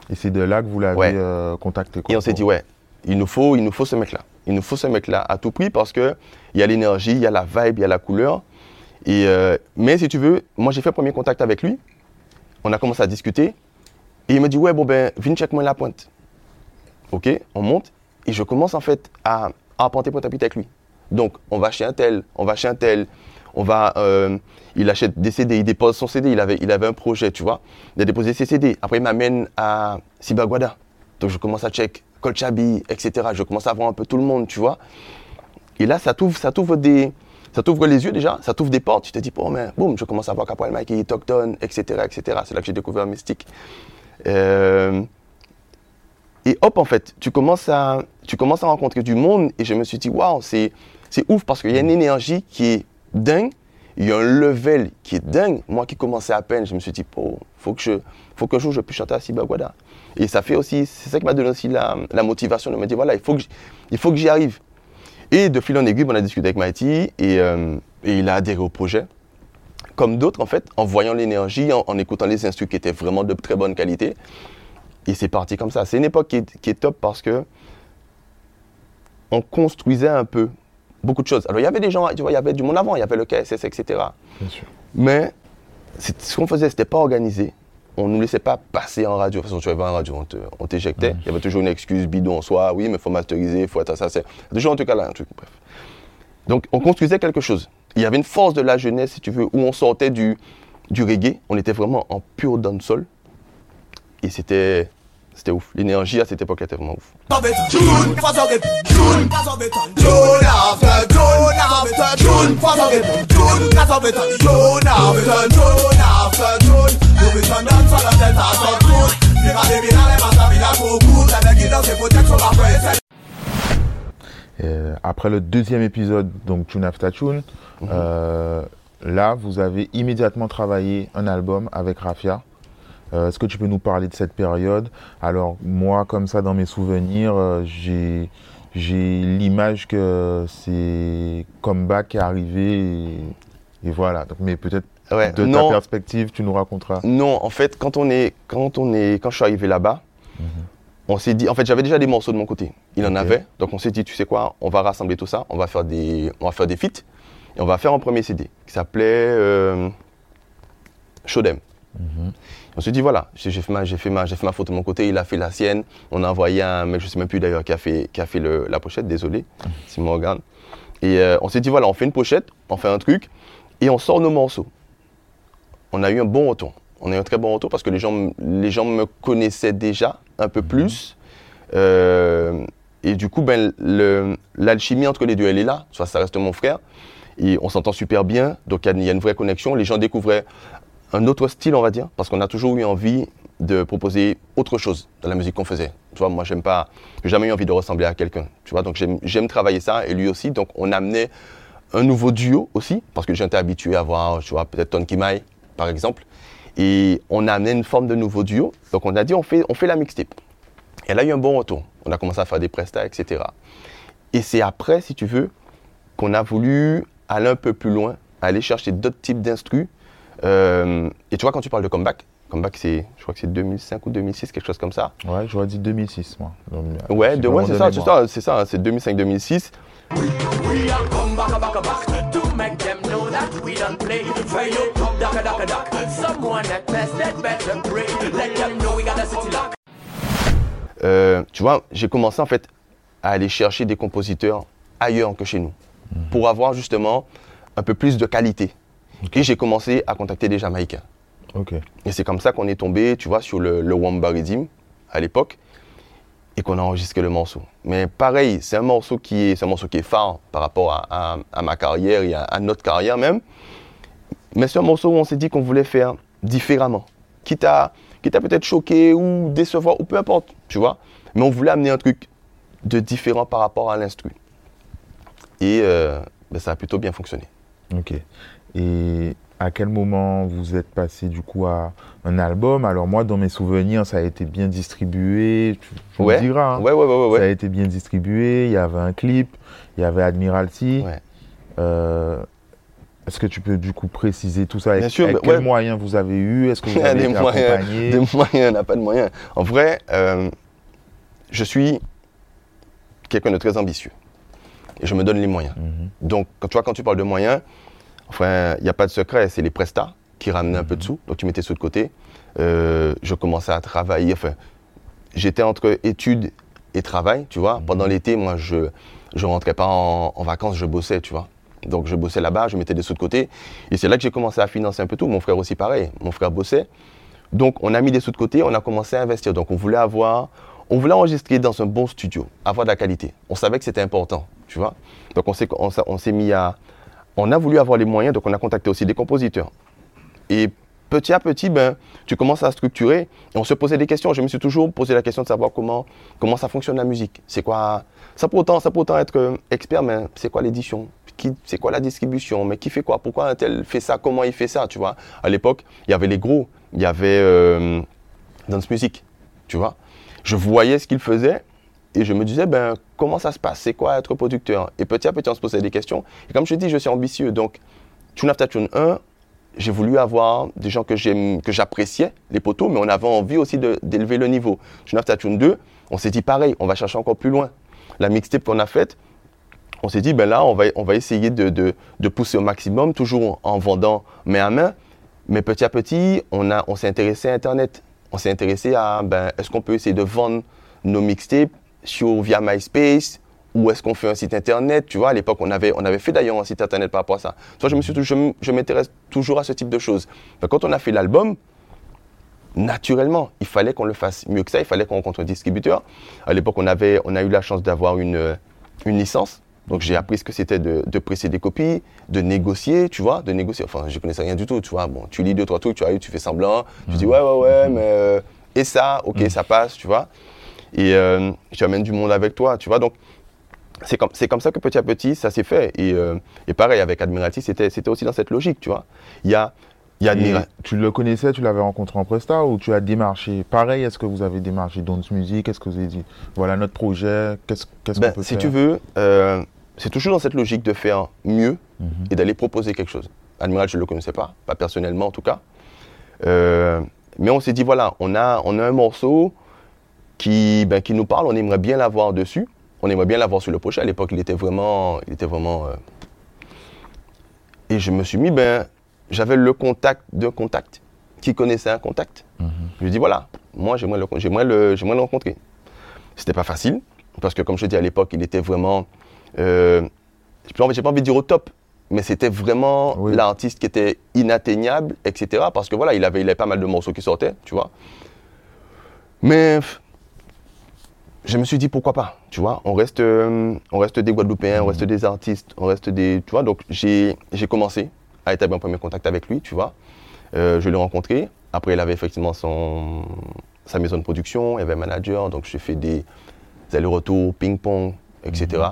[SPEAKER 1] Et c'est de là que vous l'avez
[SPEAKER 2] Ouais.
[SPEAKER 1] euh, contacté. quoi,
[SPEAKER 2] Et on s'est dit, ouais, il nous faut, il nous faut ce mec-là. Il nous faut ce mec-là à tout prix parce qu'il y a l'énergie, il y a la vibe, il y a la couleur. Et, euh, mais si tu veux, moi j'ai fait premier contact avec lui. On a commencé à discuter. Et il me dit, ouais, bon ben, viens check-moi la pointe. Ok, on monte. Et je commence en fait à, apprendre pointe à pied avec lui. Donc, on va chez un tel, on va chez un tel. On va, euh, il achète des CD, il dépose son CD, il avait, il avait un projet, tu vois. Il a déposé ses CD. Après, il m'amène à Sibaguada. Donc, je commence à check Colchabi, etc. Je commence à voir un peu tout le monde, tu vois. Et là, ça t'ouvre, ça t'ouvre des, ça t'ouvre les yeux déjà, ça t'ouvre des portes. Tu te dis, bon, mais boum, je commence à voir Caporal Mikey, Tocton, etc., etc. C'est là que j'ai découvert Mystique. Euh, et hop, en fait, tu commences à, tu commences à rencontrer du monde et je me suis dit, waouh, c'est, c'est ouf parce qu'il y a une énergie qui est dingue, il y a un level qui est dingue. Moi qui commençais à peine, je me suis dit, oh, faut que je, faut qu'un jour je puisse chanter à Sibaguada. Et ça fait aussi, c'est ça qui m'a donné aussi la, la motivation de me dire, voilà, il faut que, il faut que j'y arrive. Et de fil en aiguille, on a discuté avec Mighty et, euh, il a adhéré au projet. Comme d'autres, en fait, en voyant l'énergie, en, en écoutant les instruments qui étaient vraiment de très bonne qualité. Et c'est parti comme ça. C'est une époque qui est, qui est top parce que on construisait un peu beaucoup de choses. Alors, il y avait des gens, tu vois, il y avait du monde avant, il y avait le KSS, etc.
[SPEAKER 1] Bien sûr.
[SPEAKER 2] Mais ce qu'on faisait, c'était pas organisé. On ne nous laissait pas passer en radio. De toute façon, tu arrivais en radio, on t'éjectait. Il y avait toujours une excuse bidon en soi. Oui, mais il faut masteriser, il faut être ça. C'est toujours en tout cas là, un truc. Bref. Donc, on construisait quelque chose. Il y avait une force de la jeunesse, si tu veux, où on sortait du, du reggae. On était vraiment en pur dancehall. Et c'était c'était ouf. L'énergie à cette époque était vraiment ouf.
[SPEAKER 4] Après,
[SPEAKER 1] Euh, le deuxième épisode, donc Tune After Tune,
[SPEAKER 2] Mhm.
[SPEAKER 1] euh, là, vous avez immédiatement travaillé un album avec Rafia. Euh, Est-ce que tu peux nous parler de cette période? Alors, moi, comme ça, dans mes souvenirs, euh, j'ai l'image que c'est Comeback qui est arrivé et, et voilà. Donc, mais peut-être
[SPEAKER 2] Ouais,
[SPEAKER 1] de ta
[SPEAKER 2] non,
[SPEAKER 1] perspective, tu nous raconteras.
[SPEAKER 2] non, en fait, quand on est, quand on est, quand je suis arrivé là-bas, on s'est dit, en fait, j'avais déjà des morceaux de mon côté. Il en avait, donc on s'est dit, tu sais quoi, on va rassembler tout ça, on va faire des, on va faire des feats et on va faire un premier CD qui s'appelait euh, Shodem. On s'est dit voilà, j'ai fait ma, j'ai fait ma, j'ai fait ma photo de mon côté, il a fait la sienne. On a envoyé un mec, je sais même plus d'ailleurs, qui a fait, qui a fait le- la pochette. Désolé, si me regarde. Et euh, on s'est dit voilà, on fait une pochette, on fait un truc et on sort nos morceaux. On a eu un bon retour. On a eu un très bon retour parce que les gens, les gens me connaissaient déjà un peu plus. Euh, et du coup, ben, l'alchimie entre les deux, elle est là. Soit ça reste mon frère. Et on s'entend super bien. Donc il y a- il y, a une vraie connexion. Les gens découvraient un autre style, on va dire, parce qu'on a toujours eu envie de proposer autre chose dans la musique qu'on faisait. Tu vois, moi, j'aime pas, j'ai jamais eu envie de ressembler à quelqu'un. Tu vois, donc j'aime- travailler ça et lui aussi. Donc on amenait un nouveau duo aussi, parce que j'étais habitué à voir, tu vois, peut-être Ton Kimai, par exemple. Et on a amené une forme de nouveau duo. Donc on a dit, on fait, on fait la mixtape. Et elle a eu un bon retour. On a commencé à faire des prestats, etc. Et c'est après, si tu veux, qu'on a voulu aller un peu plus loin, aller chercher d'autres types d'instrus. Euh, et tu vois, quand tu parles de comeback, comeback, c'est, je crois que c'est 2005 ou 2006, quelque chose comme ça.
[SPEAKER 1] Ouais, j'aurais dit 2006, moi. Donc,
[SPEAKER 2] Ouais, de, ouais c'est ça, c'est ça, c'est ça, c'est 2005-2006.
[SPEAKER 3] We are come back, back, back to make them know that we don't play. For you, duck, duck, duck. Someone that tested better pray. Let them know we got a city lock.
[SPEAKER 2] Euh, tu vois, j'ai commencé en fait à aller chercher des compositeurs ailleurs que chez nous pour avoir justement un peu plus de qualité. Et j'ai commencé à contacter des Jamaïcains.
[SPEAKER 1] Ok.
[SPEAKER 2] Et c'est comme ça qu'on est tombé, tu vois, sur le, le Wamba Rhythm à l'époque et qu'on a enregistré le morceau. Mais pareil, c'est un morceau qui est, c'est un morceau qui est phare par rapport à, à- à ma carrière et à, à notre carrière même. Mais c'est un morceau où on s'est dit qu'on voulait faire différemment. Quitte à, quitte à peut-être choquer ou décevoir ou peu importe, tu vois. Mais on voulait amener un truc de différent par rapport à l'instru. Et euh, ben, ça a plutôt bien fonctionné.
[SPEAKER 1] Ok. Et à quel moment vous êtes passé du coup à un album? Alors moi, dans mes souvenirs, ça a été bien distribué. Tu, me
[SPEAKER 2] Ouais.
[SPEAKER 1] diras. hein.
[SPEAKER 2] Ouais, ouais.
[SPEAKER 1] Ça a été bien distribué. Il y avait un clip. Il y avait Admiralty. Euh, Est-ce que tu peux du coup préciser tout ça? Avec,
[SPEAKER 2] Bien sûr,
[SPEAKER 1] avec quels moyens vous avez eu? Est-ce que vous avez
[SPEAKER 2] des
[SPEAKER 1] été
[SPEAKER 2] moyens,
[SPEAKER 1] accompagné?
[SPEAKER 2] des moyens, on n'a pas de moyens. En vrai, euh, je suis quelqu'un de très ambitieux. Et je me donne les moyens.
[SPEAKER 1] Mhm.
[SPEAKER 2] Donc, tu vois, quand tu parles de moyens, enfin, il n'y a pas de secret, c'est les prestats qui ramenaient un peu de sous. Donc, tu mettais sous de côté. Euh, je commençais à travailler. Enfin, j'étais entre études et travail, tu vois. Pendant l'été, moi, je ne rentrais pas en, en vacances, je bossais, tu vois. Donc, je bossais là-bas, je mettais des sous de côté. Et c'est là que j'ai commencé à financer un peu tout. Mon frère aussi, pareil. Mon frère bossait. Donc, on a mis des sous de côté, on a commencé à investir. Donc, on voulait avoir, on voulait enregistrer dans un bon studio, avoir de la qualité. On savait que c'était important, tu vois. Donc, on s'est, on, s'est- on s'est mis à, on a voulu avoir les moyens, donc on a contacté aussi des compositeurs. Et petit à petit, ben, tu commences à structurer on se posait des questions. Je me suis toujours posé la question de savoir comment, ça fonctionne la musique. C'est quoi Ça peut autant, ça être expert, mais c'est quoi l'édition? C'est quoi la distribution? Mais qui fait quoi? Pourquoi un tel fait ça? Comment il fait ça? Tu vois? À l'époque, il y avait les gros. Il y avait euh, Dance Music. Tu vois? Je voyais ce qu'ils faisaient et je me disais, ben, comment ça se passe? C'est quoi être producteur? Et petit à petit, on se posait des questions. Et comme je te dis, je suis ambitieux. Donc, Tune After Tune 1, j'ai voulu avoir des gens que j'appréciais, les poteaux, mais on avait envie aussi d'élever le niveau. Tune After Tune 2, on s'est dit pareil, on va chercher encore plus loin. La mixtape qu'on a faite, on s'est dit, ben là, on va, on va essayer de, de- de pousser au maximum, toujours en vendant main à main. Mais petit à petit, on, on s'est intéressé à Internet. On s'est intéressé à, ben, est-ce qu'on peut essayer de vendre nos mixtapes? Sur, via MySpace ou est-ce qu'on fait un site Internet Tu vois, à l'époque, on avait, on avait fait d'ailleurs un site Internet par rapport à ça. Je me suis je je m'intéresse toujours à ce type de choses. Mais quand on a fait l'album, naturellement, il fallait qu'on le fasse mieux que ça. Il fallait qu'on rencontre un distributeur. À l'époque, on, avait, on a eu la chance d'avoir une, une licence. Donc, j'ai appris ce que c'était de, de presser des copies, de négocier, tu vois, de négocier. Enfin, je connaissais rien du tout, tu vois. Bon, tu lis deux, trois trucs, tu arrives, tu fais semblant. Tu dis, ouais, ouais, ouais, mais. euh, et ça, ok, ça passe, tu vois. Et euh, tu amènes du monde avec toi, tu vois. Donc, c'est comme, comme ça que petit à petit, ça s'est fait. Et, euh, et pareil, avec Admiralty, c'était, aussi dans cette logique, tu vois. Il y a, il y a Admira-
[SPEAKER 1] tu le connaissais, tu l'avais rencontré en Presta ou tu as démarché Pareil, est-ce que vous avez démarché Dons Music? Est-ce que vous avez dit, voilà notre projet, qu'est-ce
[SPEAKER 2] Ben,
[SPEAKER 1] qu'on peut
[SPEAKER 2] si
[SPEAKER 1] faire?
[SPEAKER 2] tu veux, euh, c'est toujours dans cette logique de faire mieux
[SPEAKER 1] Mhm.
[SPEAKER 2] et d'aller proposer quelque chose. Admiral, je ne le connaissais pas, pas personnellement en tout cas. Euh, mais on s'est dit, voilà, on a, on a un morceau qui, ben, qui nous parle, on aimerait bien l'avoir dessus. On aimerait bien l'avoir sur le projet. À l'époque, il était vraiment. Il était vraiment euh, Et je me suis mis, ben, j'avais le contact d'un contact qui connaissait un contact.
[SPEAKER 1] Mhm.
[SPEAKER 2] Je lui ai dit, voilà, moi, j'aimerais le, j'aimerais le, le rencontrer. C'était pas facile, parce que comme je te dis à l'époque, il était vraiment. Euh, j'ai pas envie- j'ai pas envie de dire au top, mais c'était vraiment
[SPEAKER 1] Oui.
[SPEAKER 2] l'artiste qui était inatteignable, etc. Parce que voilà, il avait, il avait pas mal de morceaux qui sortaient, tu vois. Mais je me suis dit pourquoi pas, tu vois. On reste, euh, on reste des Guadeloupéens, on reste des artistes, on reste des, tu vois. Donc j'ai commencé à établir un premier contact avec lui, tu vois. Euh, je l'ai rencontré. Après, il avait effectivement son, sa maison de production, il avait un manager, donc j'ai fait des allers-retours, ping-pong, etc.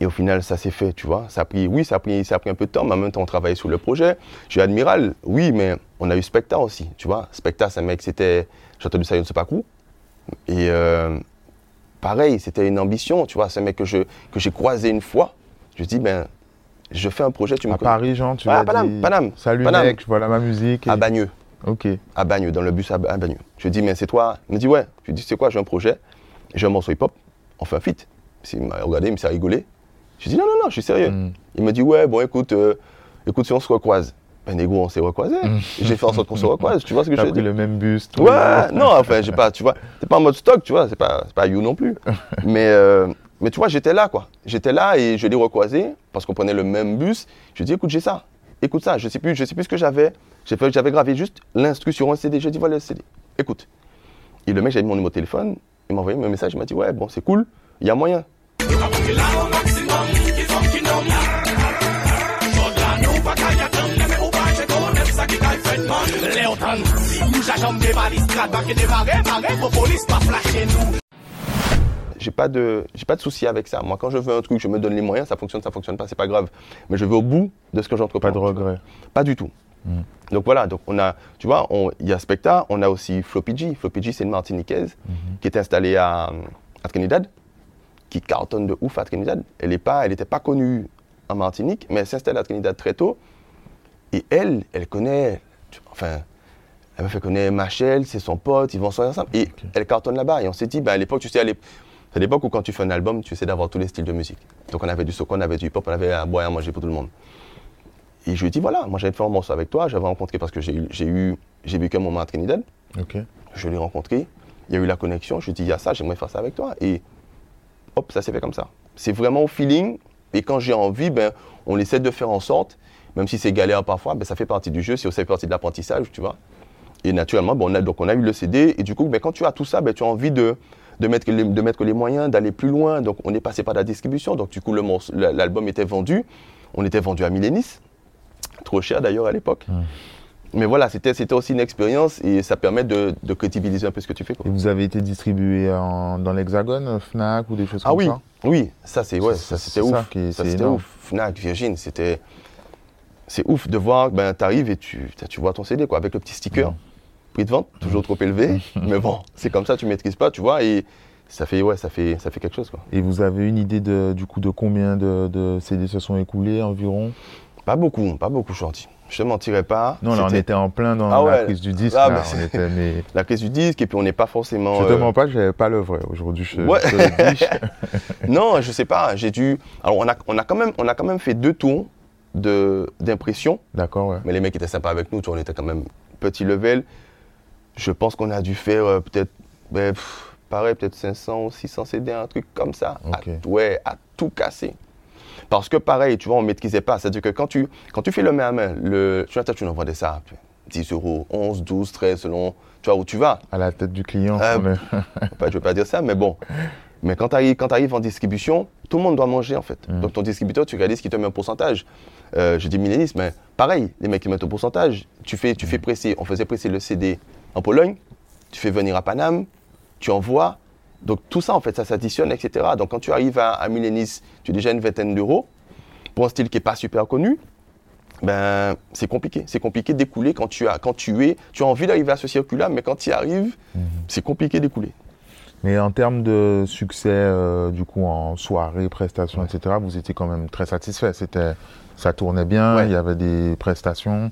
[SPEAKER 2] Et au final, ça s'est fait, tu vois. Ça a pris, oui, ça a pris, ça a pris un peu de temps, mais en même temps, on travaillait sur le projet. J'ai Admiral, oui, mais on a eu Specta aussi, tu vois. Specta, c'est un mec, c'était, j'ai entendu ça, je ne sais pas. Et euh, pareil, c'était une ambition, tu vois. C'est un mec que je, que j'ai croisé une fois. Je dis, ben, je fais un projet, tu me
[SPEAKER 1] À
[SPEAKER 2] connais.
[SPEAKER 1] Paris, Jean, tu
[SPEAKER 2] Ouais,
[SPEAKER 1] as
[SPEAKER 2] à Paname,
[SPEAKER 1] dit,
[SPEAKER 2] Paname,
[SPEAKER 1] Salut
[SPEAKER 2] Paname.
[SPEAKER 1] mec, voilà ma musique. et-
[SPEAKER 2] À Bagneux.
[SPEAKER 1] Ok.
[SPEAKER 2] à Bagneux, dans le bus à, Bagneux. Je lui dis, mais c'est toi Il me dit, ouais. Je lui dis, c'est quoi J'ai un projet, j'ai un morceau hip-hop, on fait un feat. Il m'a regardé, il me s'est rigolé. Je lui dis, non, non, non, je suis sérieux.
[SPEAKER 1] Mm.
[SPEAKER 2] Il me dit, ouais, bon, écoute, euh, écoute, si on se recroise. Ben, négo, on s'est recroisé. J'ai fait en sorte qu'on se recroise, tu vois ce que je veux
[SPEAKER 1] pris
[SPEAKER 2] dire?
[SPEAKER 1] le même bus. tout.
[SPEAKER 2] Ouais, non, enfin, j'ai pas, tu vois, c'est pas en mode stock, tu vois, c'est pas, pas you non plus. mais, euh, mais tu vois, j'étais là, quoi. J'étais là et je l'ai recroisé parce qu'on prenait le même bus. Je lui ai dit, écoute, j'ai ça, écoute ça. Je sais plus, je sais plus ce que j'avais. J'avais gravé juste l'instru sur un CD. J'ai dit, voilà le CD, écoute. Et le mec, j'avais mis mon numéro de téléphone, il m'a envoyé un message, il m'a dit, ouais, bon, c'est cool, il y a moyen. J'ai pas de j'ai pas de souci avec ça. Moi, quand je veux un truc, je me donne les moyens, ça fonctionne, ça fonctionne pas, c'est pas grave. Mais je vais au bout de ce que j'entreprends.
[SPEAKER 1] Pas de regret.
[SPEAKER 2] Pas du tout.
[SPEAKER 1] Mm.
[SPEAKER 2] Donc voilà, donc on a, tu vois, il y a Specta, on a aussi Floppy G. Floppy G, c'est une Martiniquaise qui est installée à, à Trinidad, qui cartonne de ouf à Trinidad. Elle n'était pas, elle était pas connue en Martinique, mais elle s'installe à Trinidad très tôt. Et elle, elle connaît, tu- enfin, elle m'a fait connaître Machel, c'est son pote, ils vont soigner ensemble. Et elle cartonne là-bas. Et on s'est dit, ben, à l'époque, tu sais, c'est l'époque où quand tu fais un album, tu essaies d'avoir tous les styles de musique. Donc on avait du soca, on avait du hip-hop, on avait à boire et à manger pour tout le monde. Et je lui ai dit, voilà, moi j'avais fait un morceau avec toi, j'avais rencontré parce que j'ai eu, j'ai vécu un moment à Trinidad.
[SPEAKER 1] Ok.
[SPEAKER 2] Je l'ai rencontré, il y a eu la connexion, je lui ai dit, il y a ça, j'aimerais faire ça avec toi. Et hop, ça s'est fait comme ça. C'est vraiment au feeling. Et quand j'ai envie, ben, on essaie de faire en sorte, même si c'est galère parfois, ben, ça fait partie du jeu, c'est aussi partie de l'apprentissage, tu vois. Et naturellement, ben, on, a, donc on a eu le CD. Et du coup, ben, quand tu as tout ça, ben, tu as envie de, de, mettre les, de mettre les moyens, d'aller plus loin. Donc on est passé par la distribution. Donc du coup, le morceau- la- l'album était vendu. On était vendu à Millénis. Trop cher d'ailleurs à l'époque. Mais voilà, c'était c'était aussi une expérience et ça permet de, de crédibiliser un peu ce que tu fais. quoi.
[SPEAKER 1] Et vous avez été distribué en- dans l'Hexagone, Fnac ou des choses
[SPEAKER 2] Ah
[SPEAKER 1] comme
[SPEAKER 2] oui,
[SPEAKER 1] ça?
[SPEAKER 2] Oui, ça c'est ouais,
[SPEAKER 1] C'est-
[SPEAKER 2] ça
[SPEAKER 1] c'est
[SPEAKER 2] c'était ouf.
[SPEAKER 1] qui
[SPEAKER 2] ça c'était ouf. Fnac, Virgin, c'était c'est ouf de voir ben t'arrives et tu tu vois ton CD quoi avec le petit sticker. Prix de vente toujours trop élevé, mais bon, c'est comme ça tu maîtrises pas, tu vois et ça fait ouais, ça fait ça fait quelque chose quoi.
[SPEAKER 1] Et vous avez une idée de, du coup de combien de, de CD se sont écoulés environ?
[SPEAKER 2] Pas beaucoup, pas beaucoup shorty. Je te mentirais pas.
[SPEAKER 1] Non, là on était en plein dans
[SPEAKER 2] Ah
[SPEAKER 1] la
[SPEAKER 2] ouais.
[SPEAKER 1] crise du disque.
[SPEAKER 2] Ah,
[SPEAKER 1] là, on
[SPEAKER 2] c'est-
[SPEAKER 1] était, mais
[SPEAKER 2] la crise du disque et puis on n'est pas forcément
[SPEAKER 1] je te
[SPEAKER 2] euh,
[SPEAKER 1] mens pas, j'avais pas le vrai. Aujourd'hui, je,
[SPEAKER 2] Ouais.
[SPEAKER 1] je te le dis.
[SPEAKER 2] Non, je sais pas, j'ai dû alors on a on a quand même on a quand même fait deux tours de d'impression
[SPEAKER 1] D'accord, ouais.
[SPEAKER 2] Mais les mecs étaient sympas avec nous, tu vois, on était quand même petit level. Je pense qu'on a dû faire euh, peut-être, ben, pareil, peut-être 500 ou 600 CD, un truc comme ça. À, ouais, à tout casser. Parce que pareil, tu vois, on ne maîtrisait pas. C'est-à-dire que quand tu, quand tu fais le main à main, le, tu vois, tu nous vendais ça, 10 euros, 11, 12, 13, selon, tu vois, où tu vas.
[SPEAKER 1] À la tête du client.
[SPEAKER 2] Ah,
[SPEAKER 1] est-
[SPEAKER 2] Enfin, je ne veux pas dire ça, mais bon. Mais quand tu arrives, en distribution, tout le monde doit manger en fait.
[SPEAKER 1] Mm.
[SPEAKER 2] Donc ton distributeur, tu réalises qu'il te met un pourcentage. Euh, je dis millénisme, mais pareil, les mecs qui mettent un pourcentage. Tu fais, tu fais presser, on faisait presser le CD en Pologne, tu fais venir à Paname, tu envoies. Donc tout ça, en fait, ça s'additionne, etc. Donc quand tu arrives à, à tu as déjà une vingtaine d'euros pour un style qui n'est pas super connu. Ben, c'est compliqué. C'est compliqué d'écouler quand tu as, quand tu es, tu as envie d'arriver à ce circuit-là, mais quand tu y arrives, c'est compliqué d'écouler.
[SPEAKER 1] Mais en termes de succès, euh, du coup, en soirée, prestations, etc., vous étiez quand même très satisfait. C'était, ça tournait bien,
[SPEAKER 2] Ouais.
[SPEAKER 1] il y avait des prestations.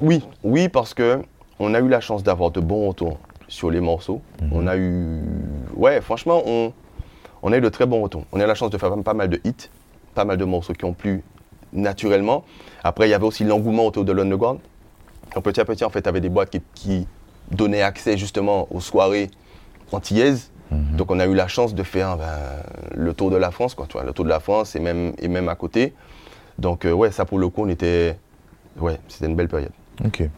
[SPEAKER 2] Oui, oui, parce que on a eu la chance d'avoir de bons retours sur les morceaux. On a eu, ouais, franchement, on, on a eu de très bons retours. On a eu la chance de faire pas mal de hits, pas mal de morceaux qui ont plu naturellement. Après, il y avait aussi l'engouement autour de l'underground. Donc petit à petit, en fait, tu avais des boîtes qui, qui donnaient accès justement aux soirées antillaises. Donc on a eu la chance de faire ben, le tour de la France, quoi, tu vois, le tour de la France et même, et même à côté. Donc euh, ouais, ça pour le coup, on était, ouais, c'était une belle période.
[SPEAKER 1] Ok.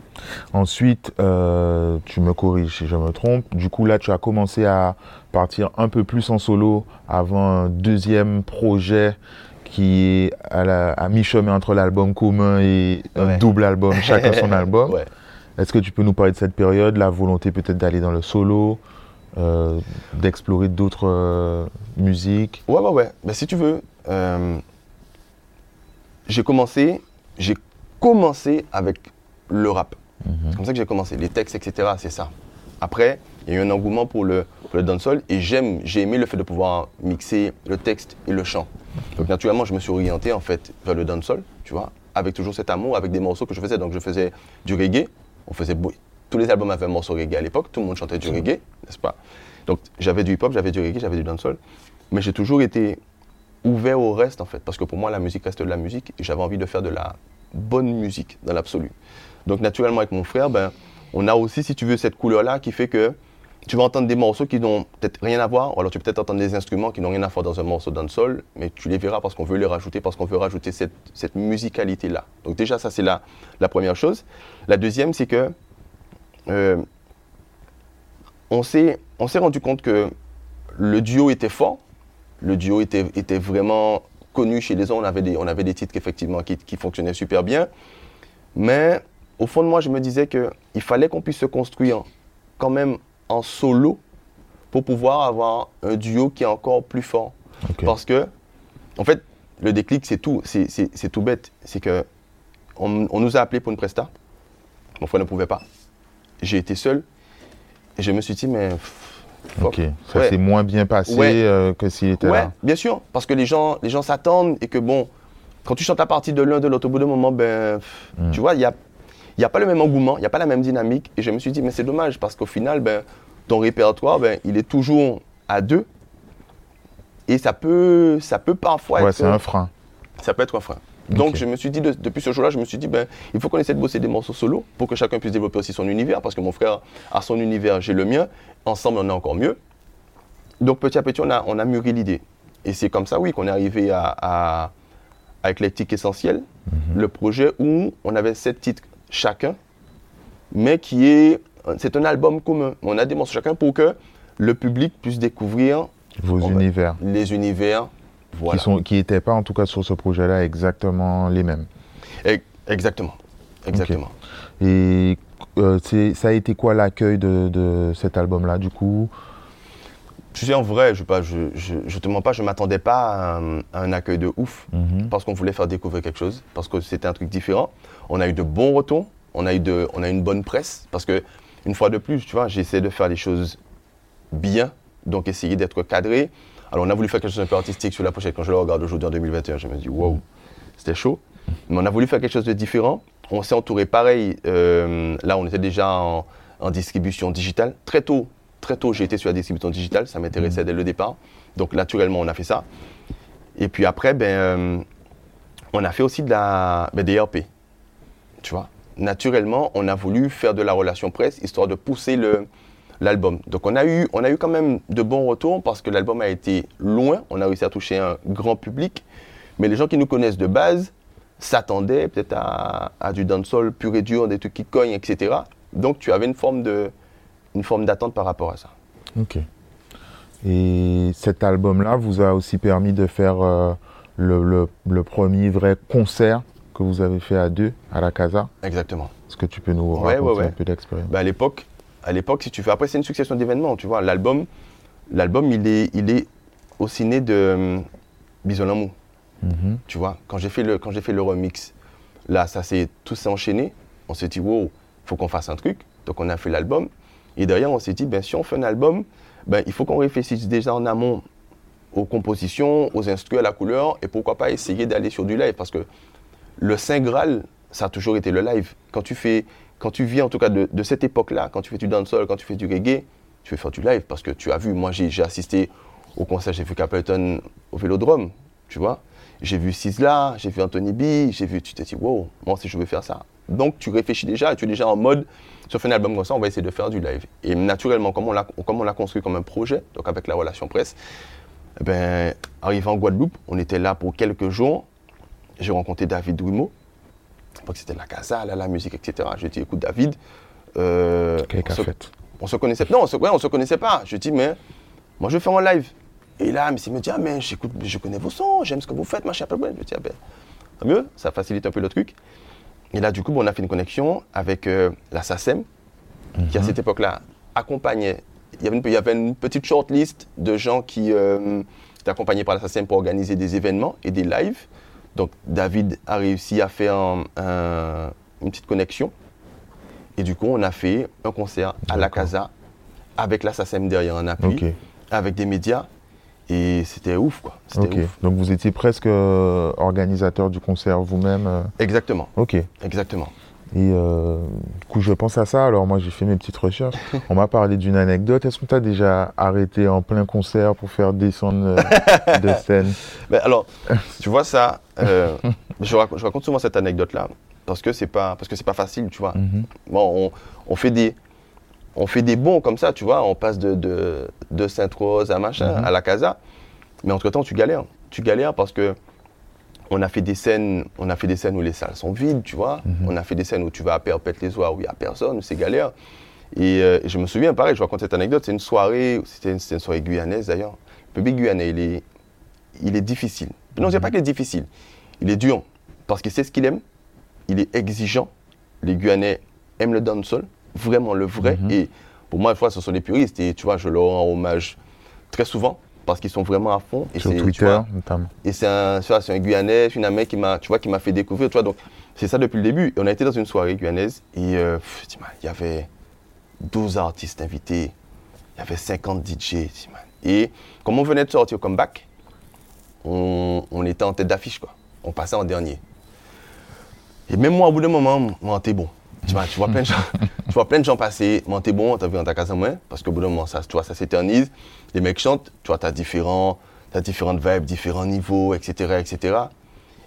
[SPEAKER 1] Ensuite, euh, tu me corriges si je me trompe. Du coup, là, tu as commencé à partir un peu plus en solo avant un deuxième projet qui est à, mi-chemin entre l'album commun et un
[SPEAKER 2] Ouais.
[SPEAKER 1] double album, chacun son album.
[SPEAKER 2] Ouais.
[SPEAKER 1] Est-ce que tu peux nous parler de cette période, la volonté peut-être d'aller dans le solo, euh, d'explorer d'autres euh, musiques?
[SPEAKER 2] Ouais, ouais, ouais. Ben, si tu veux, j'ai commencé, j'ai commencé avec le rap. C'est comme ça que j'ai commencé. Les textes, etc., c'est ça. Après, il y a eu un engouement pour le, pour le dancehall et j'aime, j'ai aimé le fait de pouvoir mixer le texte et le chant. Donc naturellement, je me suis orienté en fait vers le dancehall, tu vois, avec toujours cet amour, avec des morceaux que je faisais. Donc je faisais du reggae, on faisait tous les albums avaient un morceau reggae à l'époque, tout le monde chantait du reggae, n'est-ce pas? Donc j'avais du hip-hop, j'avais du reggae, j'avais du dancehall, mais j'ai toujours été ouvert au reste en fait, parce que pour moi la musique reste de la musique et j'avais envie de faire de la bonne musique dans l'absolu. Donc naturellement avec mon frère, ben, on a aussi, si tu veux, cette couleur-là qui fait que tu vas entendre des morceaux qui n'ont peut-être rien à voir, ou alors tu peux peut-être entendre des instruments qui n'ont rien à voir dans un morceau dancehall, mais tu les verras parce qu'on veut les rajouter, parce qu'on veut rajouter cette, musicalité-là. Donc déjà, ça c'est la, première chose. La deuxième, c'est que euh, on s'est rendu compte que le duo était fort, le duo était, vraiment connu chez les gens, on avait des, on avait des titres effectivement qui fonctionnaient super bien, mais au fond de moi, je me disais qu'il fallait qu'on puisse se construire quand même en solo pour pouvoir avoir un duo qui est encore plus fort. Parce que, en fait, le déclic, c'est tout, c'est- tout bête. C'est que on, on nous a appelés pour une presta. Mon frère ne pouvait pas. J'ai été seul. Et je me suis dit, mais. pff.
[SPEAKER 1] Ok. Ça
[SPEAKER 2] Ouais.
[SPEAKER 1] s'est moins bien passé
[SPEAKER 2] Ouais.
[SPEAKER 1] euh, que s'il était
[SPEAKER 2] Ouais,
[SPEAKER 1] là.
[SPEAKER 2] bien sûr. Parce que les gens les gens s'attendent et que, bon, quand tu chantes la partie de l'un de l'autre, au bout d'un moment, ben, pff,
[SPEAKER 1] Mm.
[SPEAKER 2] tu vois, il n'y a, il y a pas le même engouement, il n'y a pas la même dynamique. Et je me suis dit, mais c'est dommage parce qu'au final, ben, ton répertoire, ben, il est toujours à deux. Et ça peut, ça peut parfois
[SPEAKER 1] Ouais,
[SPEAKER 2] être
[SPEAKER 1] c'est un frein.
[SPEAKER 2] ça peut être un frein. Donc je me suis dit, de- depuis ce jour-là, je me suis dit, ben, il faut qu'on essaie de bosser des morceaux solo pour que chacun puisse développer aussi son univers, parce que mon frère a son univers, j'ai le mien, ensemble on est encore mieux. Donc petit à petit, on a, on a mûri l'idée. Et c'est comme ça, oui, qu'on est arrivé à, à, à Eclectic Essentiel, le projet où on avait sept titres chacun, mais qui est, c'est un album commun. On a des morceaux chacun pour que le public puisse découvrir
[SPEAKER 1] Vos
[SPEAKER 2] va-
[SPEAKER 1] univers.
[SPEAKER 2] les univers. Voilà.
[SPEAKER 1] Qui sont, qui n'étaient pas, en tout cas, sur ce projet-là, exactement les mêmes.
[SPEAKER 2] E- Exactement. Exactement.
[SPEAKER 1] Et euh, ça a été quoi l'accueil de, de cet album-là, du coup?
[SPEAKER 2] Tu sais, en vrai, je, pas, je, je, je te mens pas, je m'attendais pas à un, à un accueil de ouf,
[SPEAKER 1] Mhm.
[SPEAKER 2] parce qu'on voulait faire découvrir quelque chose, parce que c'était un truc différent. On a eu de bons retours, on a eu, de, on a eu une bonne presse, parce que, une fois de plus, tu vois, j'essaie de faire les choses bien, donc essayer d'être cadré. Alors, on a voulu faire quelque chose un peu artistique sur la pochette. Quand je le regarde aujourd'hui en 2021, je me dis, wow, c'était chaud. Mais on a voulu faire quelque chose de différent. On s'est entouré pareil. euh, là, on était déjà en, en distribution digitale. Très tôt, très tôt, j'ai été sur la distribution digitale. Ça m'intéressait dès le départ. Donc, naturellement, on a fait ça. Et puis après, ben, euh, on a fait aussi de la, ben, des RP. Tu vois? Naturellement, on a voulu faire de la relation presse, histoire de pousser l'album. Donc on a, eu, quand même de bons retours parce que l'album a été loin, on a réussi à toucher un grand public, mais les gens qui nous connaissent de base s'attendaient peut-être à, à du dancehall pur et dur, des trucs qui cognent, etc. Donc tu avais une forme, de, une forme d'attente par rapport à ça.
[SPEAKER 1] Ok. Et cet album-là vous a aussi permis de faire euh, le, le- le premier vrai concert que vous avez fait à deux à la Casa?
[SPEAKER 2] Exactement.
[SPEAKER 1] Est-ce que tu peux nous raconter
[SPEAKER 2] ouais, ouais.
[SPEAKER 1] un peu d'expérience
[SPEAKER 2] Ben, à l'époque, à l'époque, si tu fais, après c'est une succession d'événements, tu vois. L'album, l'album, il est, il est aussi né de euh, Bison L'amour.
[SPEAKER 1] Mhm.
[SPEAKER 2] Tu vois, quand j'ai fait le, quand j'ai fait le remix, là, ça s'est tout s'est enchaîné. On s'est dit, wow, faut qu'on fasse un truc. Donc, on a fait l'album. Et derrière, on s'est dit, ben, si on fait un album, ben, il faut qu'on réfléchisse déjà en amont aux compositions, aux instruments, à la couleur, et pourquoi pas essayer d'aller sur du live. Parce que le Saint Graal, ça a toujours été le live. Quand tu fais, quand tu vis en tout cas de, cette époque-là, quand tu fais du dancehall, quand tu fais du reggae, tu veux faire du live. Parce que tu as vu, moi, j'ai assisté au concert, j'ai vu Capleton au Vélodrome, tu vois. J'ai vu Sizzla, j'ai vu Anthony B, j'ai vu, tu t'es dit, wow, moi aussi je veux faire ça. Donc tu réfléchis déjà, et tu es déjà en mode, fait un album comme ça, on va essayer de faire du live. Et naturellement, comme on l'a comme on l'a construit comme un projet, donc avec la relation presse, eh ben, arrivé en Guadeloupe, on était là pour quelques jours. J'ai rencontré David Drumeau, c'était la casa, la musique, etc. J'ai dit, écoute David, euh, on se-
[SPEAKER 1] cafette.
[SPEAKER 2] on se connaissait non on se, ouais, on se connaissait pas je dis mais moi je vais faire un live et là il me dit ah mais j'écoute je connais vos sons j'aime ce que vous faites machin je dis ah ben tant mieux ça facilite un peu le truc et là du coup bon, on a fait une connexion avec euh, la SACEM qui à cette époque là accompagnait il y avait une, il y avait une petite shortlist de gens qui euh, étaient accompagnés par la SACEM pour organiser des événements et des lives donc David a réussi à faire un- un- une petite connexion et du coup, on a fait un concert à la. Casa avec la SACEM derrière en appui, avec des médias. Et c'était ouf, quoi. Ouf.
[SPEAKER 1] Donc vous étiez presque euh, organisateur du concert vous-même. euh,
[SPEAKER 2] Exactement,
[SPEAKER 1] Ok. Et
[SPEAKER 2] exactement.
[SPEAKER 1] euh, du coup, je pense à ça. Alors moi, j'ai fait mes petites recherches. On m'a parlé d'une anecdote. Est-ce que tu as déjà arrêté en plein concert pour faire descendre de scène?
[SPEAKER 2] Mais alors, tu vois ça, je, raconte, je raconte souvent cette anecdote-là parce que c'est pas, parce que c'est pas facile, tu vois.
[SPEAKER 1] Mhm.
[SPEAKER 2] Bon, on, on fait des, on fait des bons comme ça, tu vois. On passe de, de, de Sainte-Rose à machin,
[SPEAKER 1] Mhm.
[SPEAKER 2] à la Casa. Mais entre-temps, tu galères. Tu galères parce que on a fait des scènes, on a fait des scènes où les salles sont vides, tu vois.
[SPEAKER 1] Mhm.
[SPEAKER 2] On a fait des scènes où tu vas à Perpète les Oies où il n'y a personne, où c'est galère. Et, euh, et je me souviens, pareil, je raconte cette anecdote, c'est une soirée, c'était une, soirée guyanaise d'ailleurs. Le public guyanais, il est, il est difficile. Non, je dis pas qu'il est difficile. Il est dur parce qu'il sait ce qu'il aime, il est exigeant. Les Guyanais aiment le dancehall, vraiment le vrai.
[SPEAKER 1] Mhm.
[SPEAKER 2] Et pour moi, une fois, ce sont des puristes et tu vois, je leur rends hommage très souvent parce qu'ils sont vraiment à fond. Et
[SPEAKER 1] Sur
[SPEAKER 2] tu
[SPEAKER 1] Twitter,
[SPEAKER 2] vois,
[SPEAKER 1] notamment.
[SPEAKER 2] et c'est un, c'est un Guyanais, une amie qui m'a, tu vois, qui m'a fait découvrir, tu vois. Donc, c'est ça depuis le début. Et on a été dans une soirée guyanaise et euh, pff, il y avait 12 artistes invités, il y avait 50 DJ. Et comme on venait de sortir au comeback, on, on était en tête d'affiche, quoi. On passait en dernier. Et même moi, au bout d'un moment, moi, t'es bon. Tu vois, tu vois plein de gens, tu vois plein de gens passer, moi, t'es bon, t'as vu dans ta casa moins, parce qu'au bout d'un moment, ça, tu vois, ça s'éternise. Les mecs chantent, tu vois, t'as différents, t'as différentes vibes, différents niveaux, etc., etc.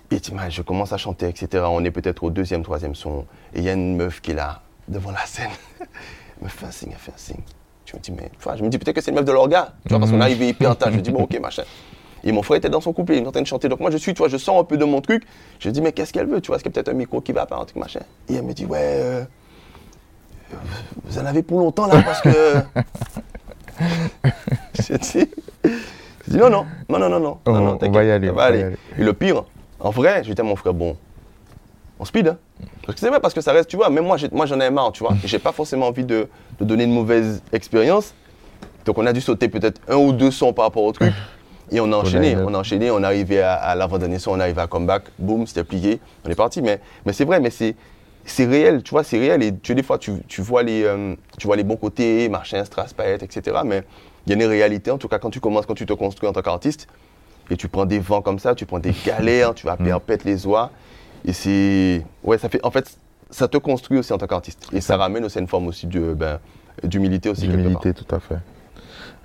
[SPEAKER 2] Et tu vois, je commence à chanter, etc. On est peut-être au deuxième, troisième son, et il y a une meuf qui est là, devant la scène. Elle me fait un signe, elle fait un signe. Je me dis, mais, tu vois, je me dis peut-être que c'est une meuf de l'orga, tu vois, parce qu'on est arrivé hyper tard. Je me dis, bon, ok, machin. Et mon frère était dans son couplet, il est en train de chanter. Donc moi, je suis, tu vois, je sors un peu de mon truc. Je dis, mais qu'est-ce qu'elle veut Tu vois, est-ce qu'il y a peut-être un micro qui va pas, un truc machin? Et elle me dit, ouais, euh, vous en avez pour longtemps là, parce que. J'ai dit, j'ai dit, non, non, non, non, non, non.
[SPEAKER 1] On-
[SPEAKER 2] non, non,
[SPEAKER 1] on va y aller, on
[SPEAKER 2] va
[SPEAKER 1] va y
[SPEAKER 2] aller. Et le pire, en vrai, je dis à mon frère, bon, on speed, hein. Parce que c'est vrai, parce que ça reste, tu vois, même moi, moi j'en ai marre, tu vois. J'ai pas forcément envie de, de donner une mauvaise expérience. Donc on a dû sauter peut-être un ou deux sons par rapport au truc. Et on a enchaîné, on a enchaîné, on est arrivé à, à l'avant-dernier son, on est arrivé à comeback, boum, c'était plié, on est parti. Mais, mais c'est vrai, mais c'est, c'est réel, tu vois, c'est réel. Et tu des fois, tu, tu vois les, euh, tu vois les bons côtés, machin, strass, paillettes, etc. Mais il y a une réalité, en tout cas, quand tu commences, quand tu te construis en tant qu'artiste, et tu prends des vents comme ça, tu prends des galères, tu vas perpète les oies. Et c'est. Ouais, ça fait. En fait, ça te construit aussi en tant qu'artiste. Et ça ramène aussi une forme aussi de, ben, d'humilité aussi.
[SPEAKER 1] D'humilité, tout à fait.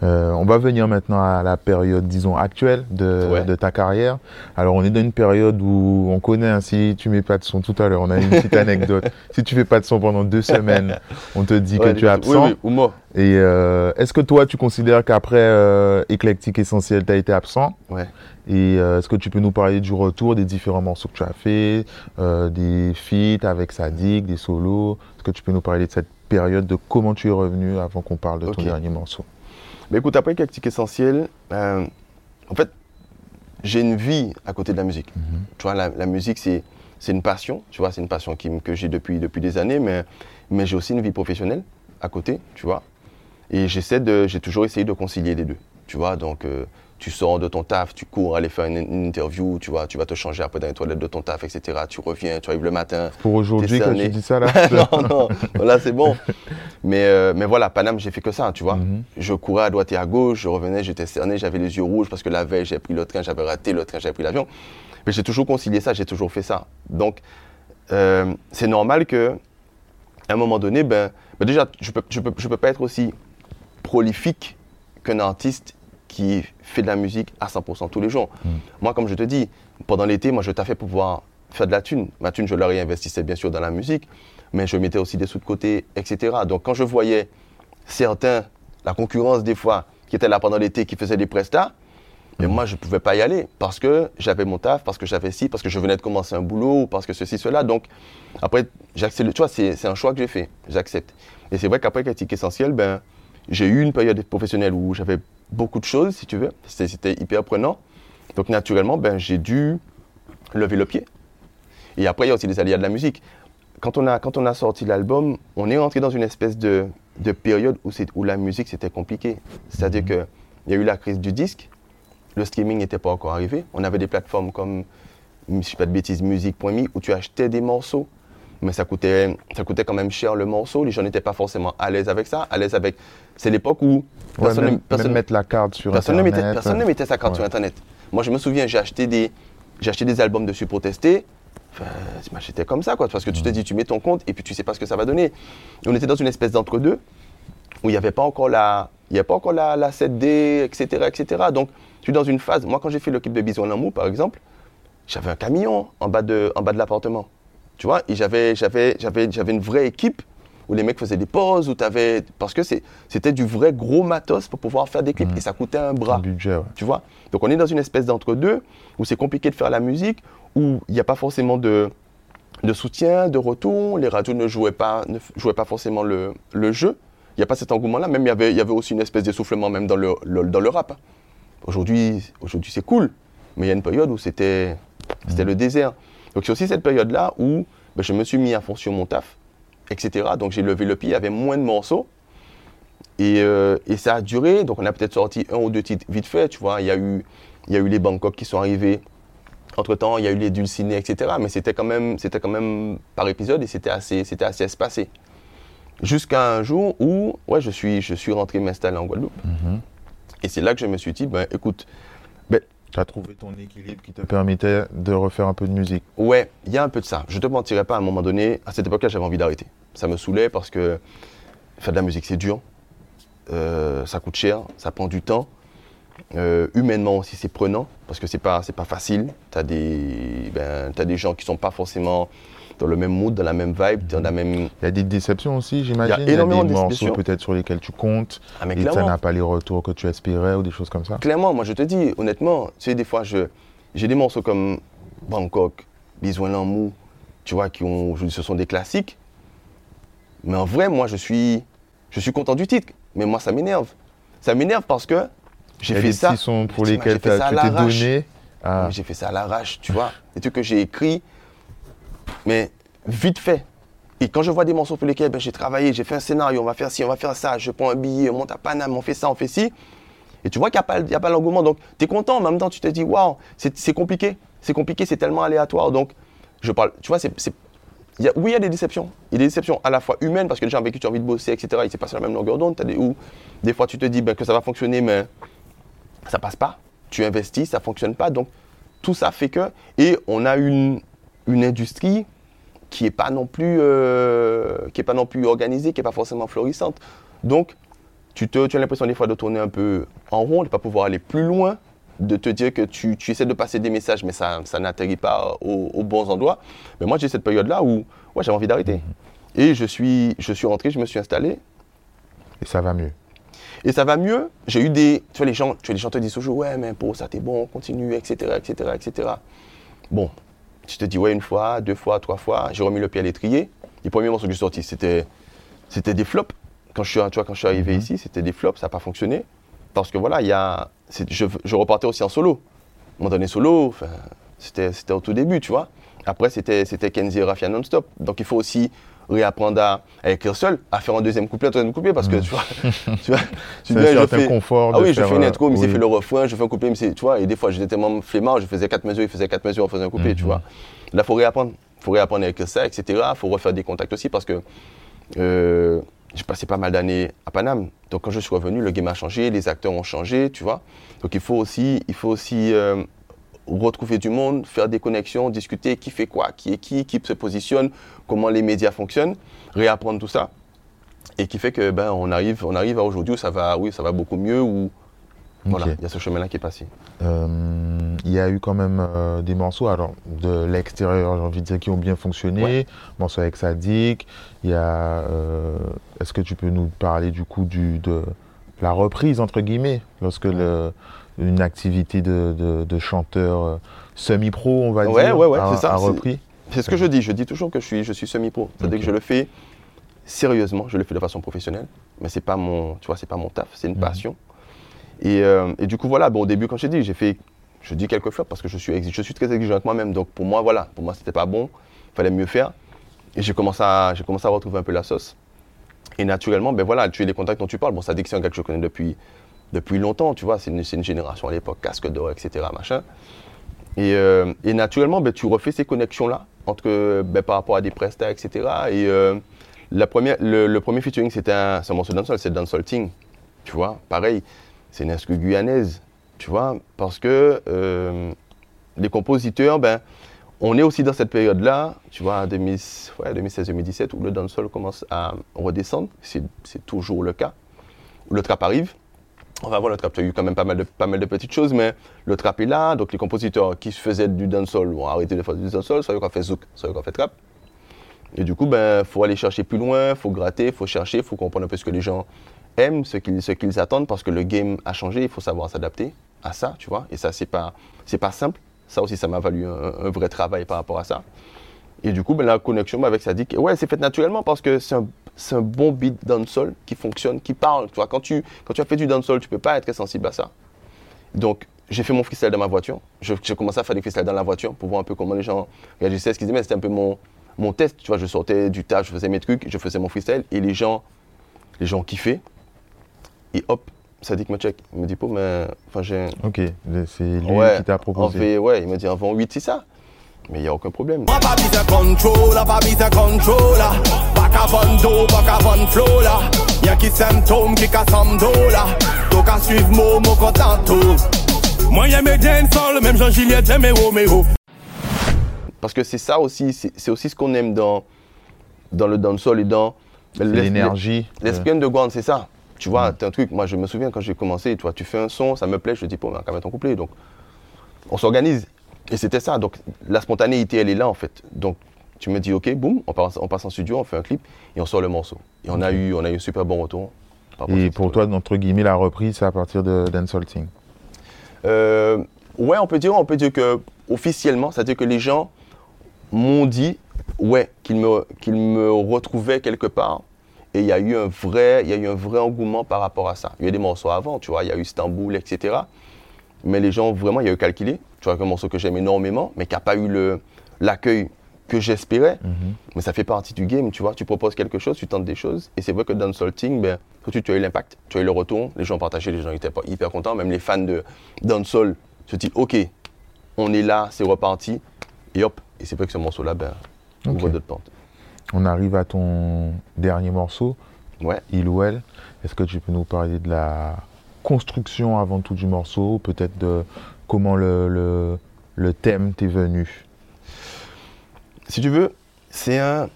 [SPEAKER 1] Euh, on va venir maintenant à la période, disons, actuelle de,
[SPEAKER 2] Ouais.
[SPEAKER 1] de ta carrière. Alors, on est dans une période où on connaît, hein, si tu mets pas de son tout à l'heure, on a une petite anecdote. Si tu fais pas de son pendant deux semaines, on te dit
[SPEAKER 2] Ouais,
[SPEAKER 1] que tu es absent.
[SPEAKER 2] Oui, oui, ou moi.
[SPEAKER 1] Et euh, est-ce que toi, tu considères qu'après euh, Éclectique Essentiel, tu as été absent?
[SPEAKER 2] Ouais.
[SPEAKER 1] Et euh, est-ce que tu peux nous parler du retour des différents morceaux que tu as fait, euh, des feats avec Sadik, des solos? Est-ce que tu peux nous parler de cette période, de comment tu es revenu avant qu'on parle de ton dernier morceau?
[SPEAKER 2] Mais écoute, après Cactique Essentiel, euh, en fait, j'ai une vie à côté de la musique. Tu vois, la, la musique, c'est, c'est une passion, tu vois, c'est une passion qui, que j'ai depuis, depuis des années, mais, mais j'ai aussi une vie professionnelle à côté, tu vois. Et j'essaie de, j'ai toujours essayé de concilier les deux. Tu vois, donc euh, tu sors de ton taf, tu cours aller faire une, une interview, tu vois, tu vas te changer après dans les toilettes de ton taf, etc. Tu reviens, tu arrives le matin.
[SPEAKER 1] Pour aujourd'hui, quand tu dis ça là
[SPEAKER 2] non, non, là c'est bon. Mais, euh, mais voilà, Paname, j'ai fait que ça, tu vois.
[SPEAKER 1] Mhm.
[SPEAKER 2] Je courais à droite et à gauche, je revenais, j'étais cerné, j'avais les yeux rouges parce que la veille, j'ai pris le train, j'avais raté le train, j'avais pris l'avion. Mais j'ai toujours concilié ça, j'ai toujours fait ça. Donc, euh, c'est normal que, à un moment donné, ben, ben déjà, je peux, je peux, je peux pas être aussi prolifique qu'un artiste qui fait de la musique à 100% tous les jours. Moi, comme je te dis, pendant l'été, moi, je taffais pour pouvoir faire de la thune. Ma thune, je la réinvestissais bien sûr dans la musique, mais je mettais aussi des sous de côté, etc. Donc, quand je voyais certains, la concurrence des fois, qui étaient là pendant l'été, qui faisaient des prestats, mais moi, je ne pouvais pas y aller parce que j'avais mon taf, parce que j'avais ci, parce que je venais de commencer un boulot, ou parce que ceci, cela. Donc, après, j'accepte. Tu vois, c'est un choix que j'ai fait. J'accepte. Et c'est vrai qu'après Critique Essentiel, ben, j'ai eu une période professionnelle où j'avais beaucoup de choses, si tu veux. C'était hyper prenant. Donc, naturellement, ben, j'ai dû lever le pied. Et après, il y a aussi les aléas de la musique. Quand on a, quand on a sorti l'album, on est rentré dans une espèce de, de période où, où la musique, c'était compliqué. C'est-à-dire qu'il y a eu la crise du disque, le streaming n'était pas encore arrivé. On avait des plateformes comme, je ne pas de bêtises, musique.me, où tu achetais des morceaux, mais ça coûtait, ça coûtait quand même cher le morceau. Les gens n'étaient pas forcément à l'aise avec ça, à l'aise avec... C'est l'époque où
[SPEAKER 1] Ouais,
[SPEAKER 2] personne,
[SPEAKER 1] même,
[SPEAKER 2] ne- personne-
[SPEAKER 1] même mettre la carte sur
[SPEAKER 2] Personne ne
[SPEAKER 1] Internet.
[SPEAKER 2] mettait, personne ne mettait sa carte
[SPEAKER 1] Ouais.
[SPEAKER 2] sur Internet. Moi, je me souviens, j'ai acheté des, j'ai acheté des albums dessus pour tester. Enfin, m'achetais comme ça, quoi, parce que tu te dis, tu mets ton compte et puis tu sais pas ce que ça va donner. Et on était dans une espèce d'entre-deux où il n'y avait pas encore la, il y avait pas encore la, la 7D, etc., etc. Donc, tu es dans une phase. Moi, quand j'ai fait le clip de Bison Lamou, par exemple, j'avais un camion en bas de, en bas de l'appartement. Tu vois, j'avais, j'avais, j'avais, j'avais une vraie équipe où les mecs faisaient des pauses, où t'avais, parce que c'était du vrai gros matos pour pouvoir faire des clips et ça coûtait un bras
[SPEAKER 1] Un budget, ouais.
[SPEAKER 2] tu vois? Donc on est dans une espèce d'entre-deux où c'est compliqué de faire la musique, où il n'y a pas forcément de, de soutien, de retour, les radios ne jouaient pas, ne jouaient pas forcément le, le jeu. Il n'y a pas cet engouement-là, même il y avait, il y avait aussi une espèce d'essoufflement même dans le, le- dans le rap. Aujourd'hui, aujourd'hui c'est cool, mais il y a une période où c'était, c'était le désert. Donc c'est aussi cette période-là où ben, je me suis mis à fond sur mon taf, etc. Donc j'ai levé le pied, il y avait moins de morceaux. Et, euh, et ça a duré, donc on a peut-être sorti un ou deux titres vite fait, tu vois. Il y a eu, il y a eu les Bangkok qui sont arrivés. Entre-temps, il y a eu les Dulcinés, etc. Mais c'était quand même, c'était quand même par épisode et c'était assez, c'était assez espacé. Jusqu'à un jour où, ouais, je suis, je suis rentré m'installer en Guadeloupe. Et c'est là que je me suis dit, ben écoute, ben,
[SPEAKER 1] Tu as trouvé ton équilibre qui te permettait de refaire un peu de musique.
[SPEAKER 2] Ouais, il y a un peu de ça. Je te mentirais pas, à un moment donné, à cette époque-là, j'avais envie d'arrêter. Ça me saoulait parce que faire de la musique, c'est dur. Euh, ça coûte cher, ça prend du temps. Euh, humainement aussi, c'est prenant parce que c'est pas, pas facile. Tu as, ben, t'as des gens qui sont pas forcément dans le même mood, dans la même vibe, dans la même.
[SPEAKER 1] Il y a des déceptions aussi, j'imagine.
[SPEAKER 2] Il y a énormément de
[SPEAKER 1] morceaux peut-être sur lesquels tu comptes
[SPEAKER 2] Ah, mais
[SPEAKER 1] et ça n'a pas les retours que tu espérais ou des choses comme ça.
[SPEAKER 2] Clairement, moi je te dis, honnêtement, tu sais, des fois, je, j'ai des morceaux comme Bangkok, Besoin l'amour, tu vois, qui ont, je ce sont des classiques. Mais en vrai, moi, je suis, je suis content du titre. Mais moi, ça m'énerve. Ça m'énerve parce que j'ai fait
[SPEAKER 1] des
[SPEAKER 2] ça.
[SPEAKER 1] pour lesquels
[SPEAKER 2] fait
[SPEAKER 1] tu t'es donné.
[SPEAKER 2] J'ai fait ça à l'arrache, tu vois. Des trucs que j'ai écrits, mais vite fait. Et quand je vois des morceaux pour lesquels ben, j'ai travaillé, j'ai fait un scénario, on va faire ci, on va faire ça, je prends un billet, on monte à Paname, on fait ça, on fait ci. Et tu vois qu'il n'y a pas, pas l'engouement. Donc, tu es content, en même temps, tu te dis, waouh, c'est compliqué. C'est compliqué, c'est tellement aléatoire. Donc, je parle, tu vois, c'est. oui, il y a des déceptions. Il y a des déceptions à la fois humaines, parce que les gens avec qui tu as envie de bosser, etc., ils ne pas sur la même longueur d'onde. Des, des fois, tu te dis ben, que ça va fonctionner, mais ça passe pas. Tu investis, ça fonctionne pas. Donc, tout ça fait que. Et on a une, une industrie qui n'est pas, non plus, euh, qui est pas non plus organisée, qui n'est pas forcément florissante. Donc, tu, te, tu as l'impression des fois de tourner un peu en rond, de ne pas pouvoir aller plus loin, de te dire que tu, tu essaies de passer des messages, mais ça, ça n'atterrit pas aux, aux bons endroits. Mais moi, j'ai cette période-là où ouais, j'avais envie d'arrêter. Et je suis, je suis rentré, je me suis installé,
[SPEAKER 1] Et ça va mieux.
[SPEAKER 2] et ça va mieux. J'ai eu des. Tu vois, les gens, tu vois, les gens te disent toujours, ouais, mais pour ça, t'es bon, continue, etc., etc., etc. Bon, tu te dis, ouais, une fois, deux fois, trois fois, j'ai remis le pied à l'étrier. Les premiers morceaux que j'ai sortis, c'était, c'était des flops. Quand je suis, tu vois, quand je suis arrivé ici, c'était des flops, ça n'a pas fonctionné. Parce que voilà, il y a, je, je repartais aussi en solo. À un moment donné, solo, c'était, c'était au tout début, tu vois. Après, c'était, c'était Kenzie et Raffia non-stop. Donc, il faut aussi réapprendre à, à écrire seul, à faire un deuxième couplet, un troisième couplet, parce que tu vois, tu vois, tu viens,
[SPEAKER 1] un
[SPEAKER 2] je fais,
[SPEAKER 1] confort
[SPEAKER 2] ah oui, je fais une
[SPEAKER 1] euh,
[SPEAKER 2] intro, mais
[SPEAKER 1] oui.
[SPEAKER 2] fait le refrain, je fais un couplet, mais tu vois, et des fois j'étais tellement flemmard, je faisais quatre mesures, il faisait quatre mesures, on faisait un couplet, tu
[SPEAKER 1] Mhm.
[SPEAKER 2] vois. Là, faut réapprendre, faut réapprendre à écrire ça, etc. faut refaire des contacts aussi, parce que euh, j'ai passé pas mal d'années à Paname. Donc quand je suis revenu, le game a changé, les acteurs ont changé, tu vois. Donc il faut aussi, il faut aussi euh, retrouver du monde, faire des connexions, discuter qui fait quoi, qui est qui, qui se positionne, comment les médias fonctionnent, réapprendre tout ça. Et qui fait que ben on arrive, on arrive à aujourd'hui où ça va, oui, ça va beaucoup mieux, où voilà, il y a ce chemin-là qui est passé.
[SPEAKER 1] Euh, Il y a eu quand même euh, des morceaux, alors de l'extérieur, j'ai envie de dire, qui ont bien fonctionné.
[SPEAKER 2] Ouais.
[SPEAKER 1] Morceaux avec Sadik. Il y a. euh, Est-ce que tu peux nous parler du coup du, de la reprise, entre guillemets, lorsque le- une activité de, de- de chanteur euh, semi-pro, on va
[SPEAKER 2] Ouais,
[SPEAKER 1] dire,
[SPEAKER 2] ouais, ouais, c'est ça,
[SPEAKER 1] repris
[SPEAKER 2] C'est ce que je dis. Je dis toujours que je suis, je suis semi-pro. C'est-à-dire que je le fais sérieusement, je le fais de façon professionnelle, mais c'est pas mon, tu vois, c'est pas mon taf, c'est une
[SPEAKER 1] Mhm.
[SPEAKER 2] passion. Et, euh, et du coup, voilà, bon, au début, quand je t'ai dit, j'ai fait, je dis quelques fois parce que je suis, exi- je suis très exigeant avec moi-même. Donc pour moi, voilà, pour moi, c'était pas bon, il fallait mieux faire. Et j'ai commencé à, j'ai commencé à retrouver un peu la sauce. Et naturellement, ben voilà, tu es les contacts dont tu parles. Bon, ça dit que c'est un gars que je connais depuis, depuis longtemps, tu vois, c'est une, génération à l'époque, casque d'or, etc., machin. Et, euh, et naturellement, ben, tu refais ces connexions-là entre, ben, par rapport à des prestats, etc. Et euh, la première, le, premier featuring, c'était un, un morceau de dancehall, c'est Dancehall Ting. Tu vois, pareil, c'est une instru guyanaise, tu vois, parce que euh, les compositeurs, ben, on est aussi dans cette période-là, tu vois, 2000 ouais, 2016-2017, où le dancehall commence à redescendre. C'est toujours le cas. Le trap arrive. Enfin, voilà, le trap, tu as eu quand même pas mal, de, pas mal de petites choses, mais le trap est là. Donc, les compositeurs qui faisaient du dancehall ont arrêté de faire du dancehall, soit qu'on fait zouk, soit qu'on fait trap. Et du coup, ben, faut aller chercher plus loin, faut gratter, faut chercher, faut comprendre un peu ce que les gens aiment, ce qu'ils ce qu'ils attendent, parce que le game a changé, il faut savoir s'adapter à ça, tu vois. Et ça, c'est pas, c'est pas simple. Ça aussi, ça m'a valu un, vrai travail par rapport à ça. Et du coup, ben, la connexion avec Sadik, ouais, c'est fait naturellement parce que c'est un, c'est un bon beat dancehall qui fonctionne, qui parle. Tu vois, quand tu, quand tu as fait du dancehall, tu peux pas être sensible à ça. Donc, j'ai fait mon freestyle dans ma voiture. Je- J'ai commencé à faire des freestyles dans la voiture pour voir un peu comment les gens réagissaient, ce qu'ils aimaient. C'était un peu mon, mon test. Tu vois, je sortais du tas, je faisais mes trucs, je faisais mon freestyle et les gens, les gens kiffaient. Et hop, Sadik me check. Il me dit, Pau, mais enfin, j'ai.
[SPEAKER 1] Ok, c'est lui
[SPEAKER 2] Ouais,
[SPEAKER 1] qui t'a proposé.
[SPEAKER 2] fait, ouais, il me dit, en vend 8, c'est ça. Mais il n'y a aucun problème.
[SPEAKER 4] Moi pas besoin contrôle, pas besoin contrôle Pas qu'à vendre d'eau, pas qu'à vendre flow là Y'a qui symptômes, qui qu'à s'en là Donc à suivre mon mot content tout Moi y'a mes dancehall, même Jean-Juliette j'aime mes Roméo
[SPEAKER 2] Parce que c'est ça aussi, c'est aussi ce qu'on aime dans, dans le dancehall et dans
[SPEAKER 1] l'énergie.
[SPEAKER 2] L'espion de Gouane, c'est ça. Tu vois, c'est un truc, moi je me souviens quand j'ai commencé, tu vois, tu fais un son, ça me plaît, je dis, bon, on va quand même ton couplet. Donc, on s'organise. Et c'était ça. Donc, la spontanéité, elle est là, en fait. Donc, tu me dis, OK, boum, on passe, on passe en studio, on fait un clip et on sort le morceau. Et on, a, eu, on a eu un super bon retour.
[SPEAKER 1] Et pour toi, entre guillemets, la reprise, c'est à partir de Dancehall Ting.
[SPEAKER 2] Euh, ouais, on peut dire, on peut dire que officiellement, c'est-à-dire que les gens m'ont dit, ouais, qu'ils me, qu'ils me retrouvaient quelque part. Et il y a eu un vrai, il y a eu un vrai engouement par rapport à ça. Il y a eu des morceaux avant, tu vois, il y a eu Istanbul, etc. Mais les gens, vraiment, il y a eu calculé. Tu vois, un morceau que j'aime énormément, mais qui n'a pas eu le- l'accueil que j'espérais. Mais ça fait partie du game, tu vois. Tu proposes quelque chose, tu tentes des choses. Et c'est vrai que dans le Salting, ben, tout de suite, tu as eu l'impact, tu as eu le retour. Les gens partageaient, les gens étaient pas hyper contents. Même les fans de dancehall se disent, OK, on est là, c'est reparti. Et hop, et c'est vrai que ce morceau-là, ben, ouvre
[SPEAKER 1] Ok.
[SPEAKER 2] d'autres portes.
[SPEAKER 1] On arrive à ton dernier morceau,
[SPEAKER 2] Ouais.
[SPEAKER 1] Il ou Elle. Est-ce que tu peux nous parler de la construction avant tout du morceau, peut-être de comment le, le, le thème t'est venu
[SPEAKER 2] Si tu veux, c'est un,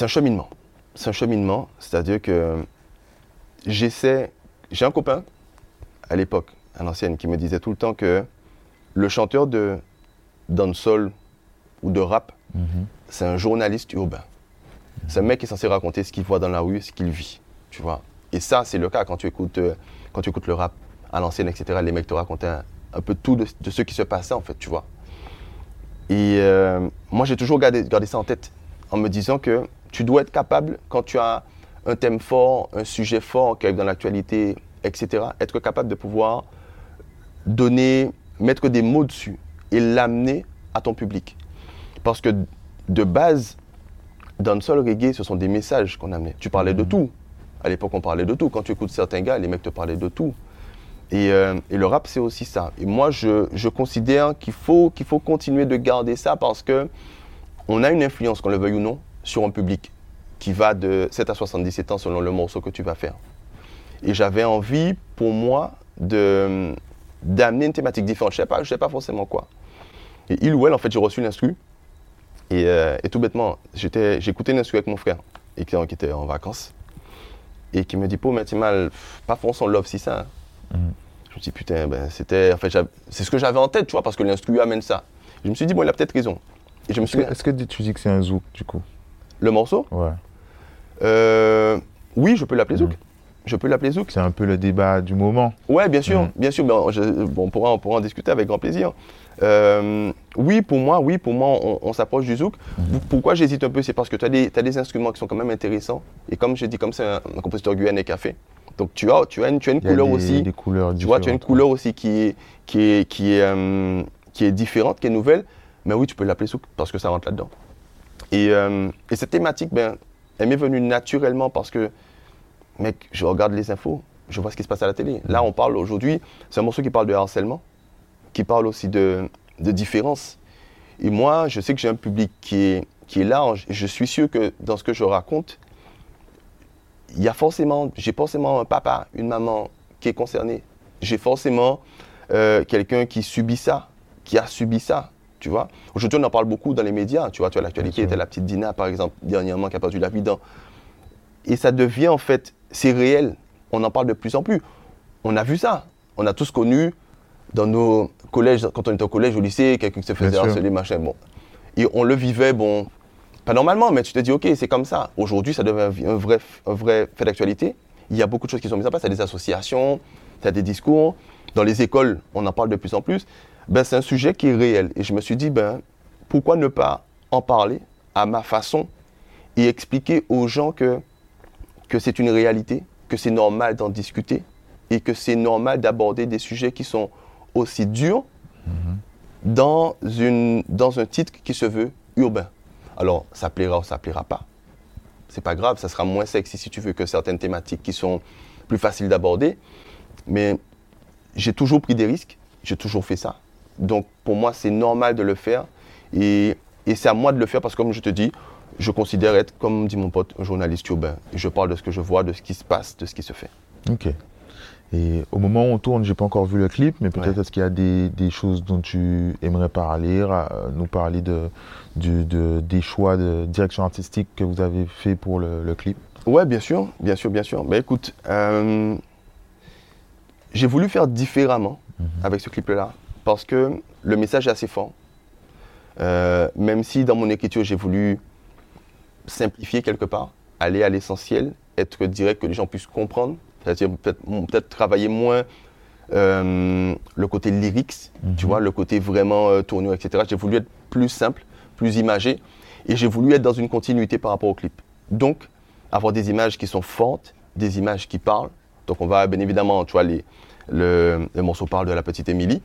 [SPEAKER 2] un cheminement. C'est un cheminement, c'est-à-dire que j'essaie. J'ai un copain à l'époque, à l'ancienne, qui me disait tout le temps que le chanteur de dancehall ou de rap, c'est un journaliste urbain. C'est un mec qui est censé raconter ce qu'il voit dans la rue, ce qu'il vit, tu vois. Et ça, c'est le cas quand tu écoutes, euh, quand tu écoutes le rap à l'ancienne, etc. Les mecs te racontaient un, un peu tout de, de ce qui se passait, en fait, tu vois. Et euh, moi, j'ai toujours gardé, gardé ça en tête, en me disant que tu dois être capable, quand tu as un thème fort, un sujet fort qui arrive dans l'actualité, etc., être capable de pouvoir donner, mettre des mots dessus et l'amener à ton public. Parce que de base, dancehall reggae, ce sont des messages qu'on amenait. Tu parlais de
[SPEAKER 1] Mhm.
[SPEAKER 2] tout. À l'époque, on parlait de tout. Quand tu écoutes certains gars, les mecs te parlaient de tout. Et, euh, le rap, c'est aussi ça. Et moi, je, considère qu'il faut, faut continuer de garder ça parce que on a une influence, qu'on le veuille ou non, sur un public qui va de 7 à 77 ans selon le morceau que tu vas faire. Et j'avais envie, pour moi, d'amener une thématique différente. Je ne sais, pas- sais pas forcément quoi. Et il ou elle, en fait, j'ai reçu l'instru. Et, euh, et tout bêtement, j'écoutais l'instru avec mon frère, et qui était en vacances. Et qui me dit, Pau, mais tu mal, pff, pas son love si ça.
[SPEAKER 1] Mhm.
[SPEAKER 2] Je me dis, putain, ben, c'était. En fait, c'est ce que j'avais en tête, tu vois, parce que l'instru amène ça. Je me suis dit, bon, il a peut-être raison. Et je me
[SPEAKER 1] Est-ce
[SPEAKER 2] suis
[SPEAKER 1] que, est-ce que tu dis que c'est un zouk du coup?
[SPEAKER 2] Le morceau?
[SPEAKER 1] Ouais.
[SPEAKER 2] euh, Oui, je peux l'appeler Zouk. Je peux l'appeler Zouk.
[SPEAKER 1] C'est un peu le débat du moment.
[SPEAKER 2] Ouais, bien sûr,
[SPEAKER 1] Mhm.
[SPEAKER 2] bien sûr. ben, je- bon, on, pourra, on pourra en discuter avec grand plaisir. Euh, oui, pour moi, oui, pour moi, on, on s'approche du zouk.
[SPEAKER 1] Mhm.
[SPEAKER 2] Pourquoi j'hésite un peu C'est parce que tu as, des- instruments qui sont quand même intéressants. Et comme je dis, comme c'est un, un compositeur guyanais qui a fait, donc tu as, tu as une, tu as une couleur
[SPEAKER 1] des,
[SPEAKER 2] aussi.
[SPEAKER 1] des couleurs
[SPEAKER 2] Tu vois, tu as une couleur aussi qui est, qui est, qui est, euh, qui est différente, qui est nouvelle. Mais oui, tu peux l'appeler souk parce que ça rentre là-dedans. Et, euh, et cette thématique, ben, elle m'est venue naturellement parce que, mec, je regarde les infos, je vois ce qui se passe à la télé. Là, on parle aujourd'hui, c'est un morceau qui parle de harcèlement, qui parle aussi de, de différence. Et moi, je sais que j'ai un public qui est, qui est large. Je suis sûr que dans ce que je raconte, il y a forcément, j'ai forcément un papa, une maman qui est concerné. J'ai forcément euh, quelqu'un qui subit ça, qui a subi ça, tu vois. Aujourd'hui, on en parle beaucoup dans les médias, tu vois. Tu as l'actualité, tu as la petite Dina, par exemple, dernièrement, qui a perdu la vie dans... Et ça devient, en fait, c'est réel. On en parle de plus en plus. On a vu ça. On a tous connu dans nos collèges, quand on était au collège, au lycée, quelqu'un qui se faisait
[SPEAKER 1] Bien sûr.
[SPEAKER 2] harceler, machin, bon. Et on le vivait, bon, pas normalement, mais tu te dis, ok, c'est comme ça. Aujourd'hui, ça devient un vrai, un vrai fait d'actualité. Il y a beaucoup de choses qui sont mises en place. Il y a des associations, il y a des discours. Dans les écoles, on en parle de plus en plus. Ben, c'est un sujet qui est réel. Et je me suis dit, ben, pourquoi ne pas en parler à ma façon et expliquer aux gens que, que c'est une réalité, que c'est normal d'en discuter et que c'est normal d'aborder des sujets qui sont aussi durs dans, une, dans un titre qui se veut urbain. Alors, ça plaira ou ça plaira pas. C'est pas grave, ça sera moins sexy si tu veux que certaines thématiques qui sont plus faciles d'aborder. Mais j'ai toujours pris des risques, j'ai toujours fait ça. Donc, pour moi, c'est normal de le faire. Et, et c'est à moi de le faire parce que, comme je te dis, je considère être, comme dit mon pote, un journaliste urbain. Je parle de ce que je vois, de ce qui se passe, de ce qui se fait.
[SPEAKER 1] Ok. Et au moment où on tourne, j'ai pas encore vu le clip, mais peut-être
[SPEAKER 2] Ouais.
[SPEAKER 1] est-ce qu'il y a des, des choses dont tu aimerais parler, euh, nous parler de, des choix de direction artistique que vous avez fait pour le, le clip?
[SPEAKER 2] Ouais, bien sûr, bien sûr, bien sûr. Mais écoute, euh, j'ai voulu faire différemment avec ce clip-là parce que le message est assez fort. Euh, même si dans mon écriture, j'ai voulu simplifier quelque part, aller à l'essentiel, être direct, que les gens puissent comprendre, c'est-à-dire peut-être peut travailler moins euh, le côté lyrics, tu vois, le côté vraiment euh, tournure, etc. J'ai voulu être plus simple, plus imagé, et j'ai voulu être dans une continuité par rapport au clip. Donc, avoir des images qui sont fortes, des images qui parlent. Donc, on va bien évidemment, tu vois, les, le, le morceau parle de la petite Émilie.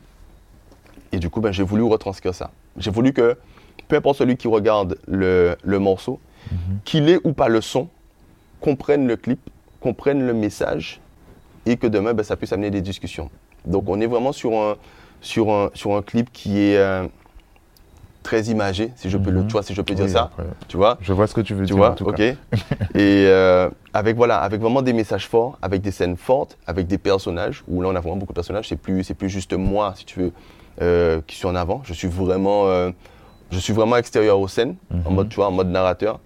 [SPEAKER 2] Et du coup, ben, j'ai voulu retranscrire ça. J'ai voulu que, peu importe celui qui regarde le, le morceau, qu'il ait ou pas le son, comprenne le clip, comprenne le message, et que demain, ben, ça puisse amener des discussions. Donc, on est vraiment sur un, sur un, sur un clip qui est euh, très imagé, si je peux, le,
[SPEAKER 1] Mhm.
[SPEAKER 2] tu vois, si je peux dire
[SPEAKER 1] Oui,
[SPEAKER 2] ça.
[SPEAKER 1] après,
[SPEAKER 2] Tu vois?
[SPEAKER 1] Je vois ce que tu veux
[SPEAKER 2] tu
[SPEAKER 1] dire.
[SPEAKER 2] vois,
[SPEAKER 1] en tout
[SPEAKER 2] ok.
[SPEAKER 1] cas.
[SPEAKER 2] et euh, avec voilà, avec vraiment des messages forts, avec des scènes fortes, avec des personnages où là on a vraiment beaucoup de personnages. C'est plus, plus juste moi, si tu veux, euh, qui suis en avant. Je suis vraiment, je suis vraiment extérieur aux scènes, en
[SPEAKER 1] Mhm.
[SPEAKER 2] mode, tu vois, en mode narrateur.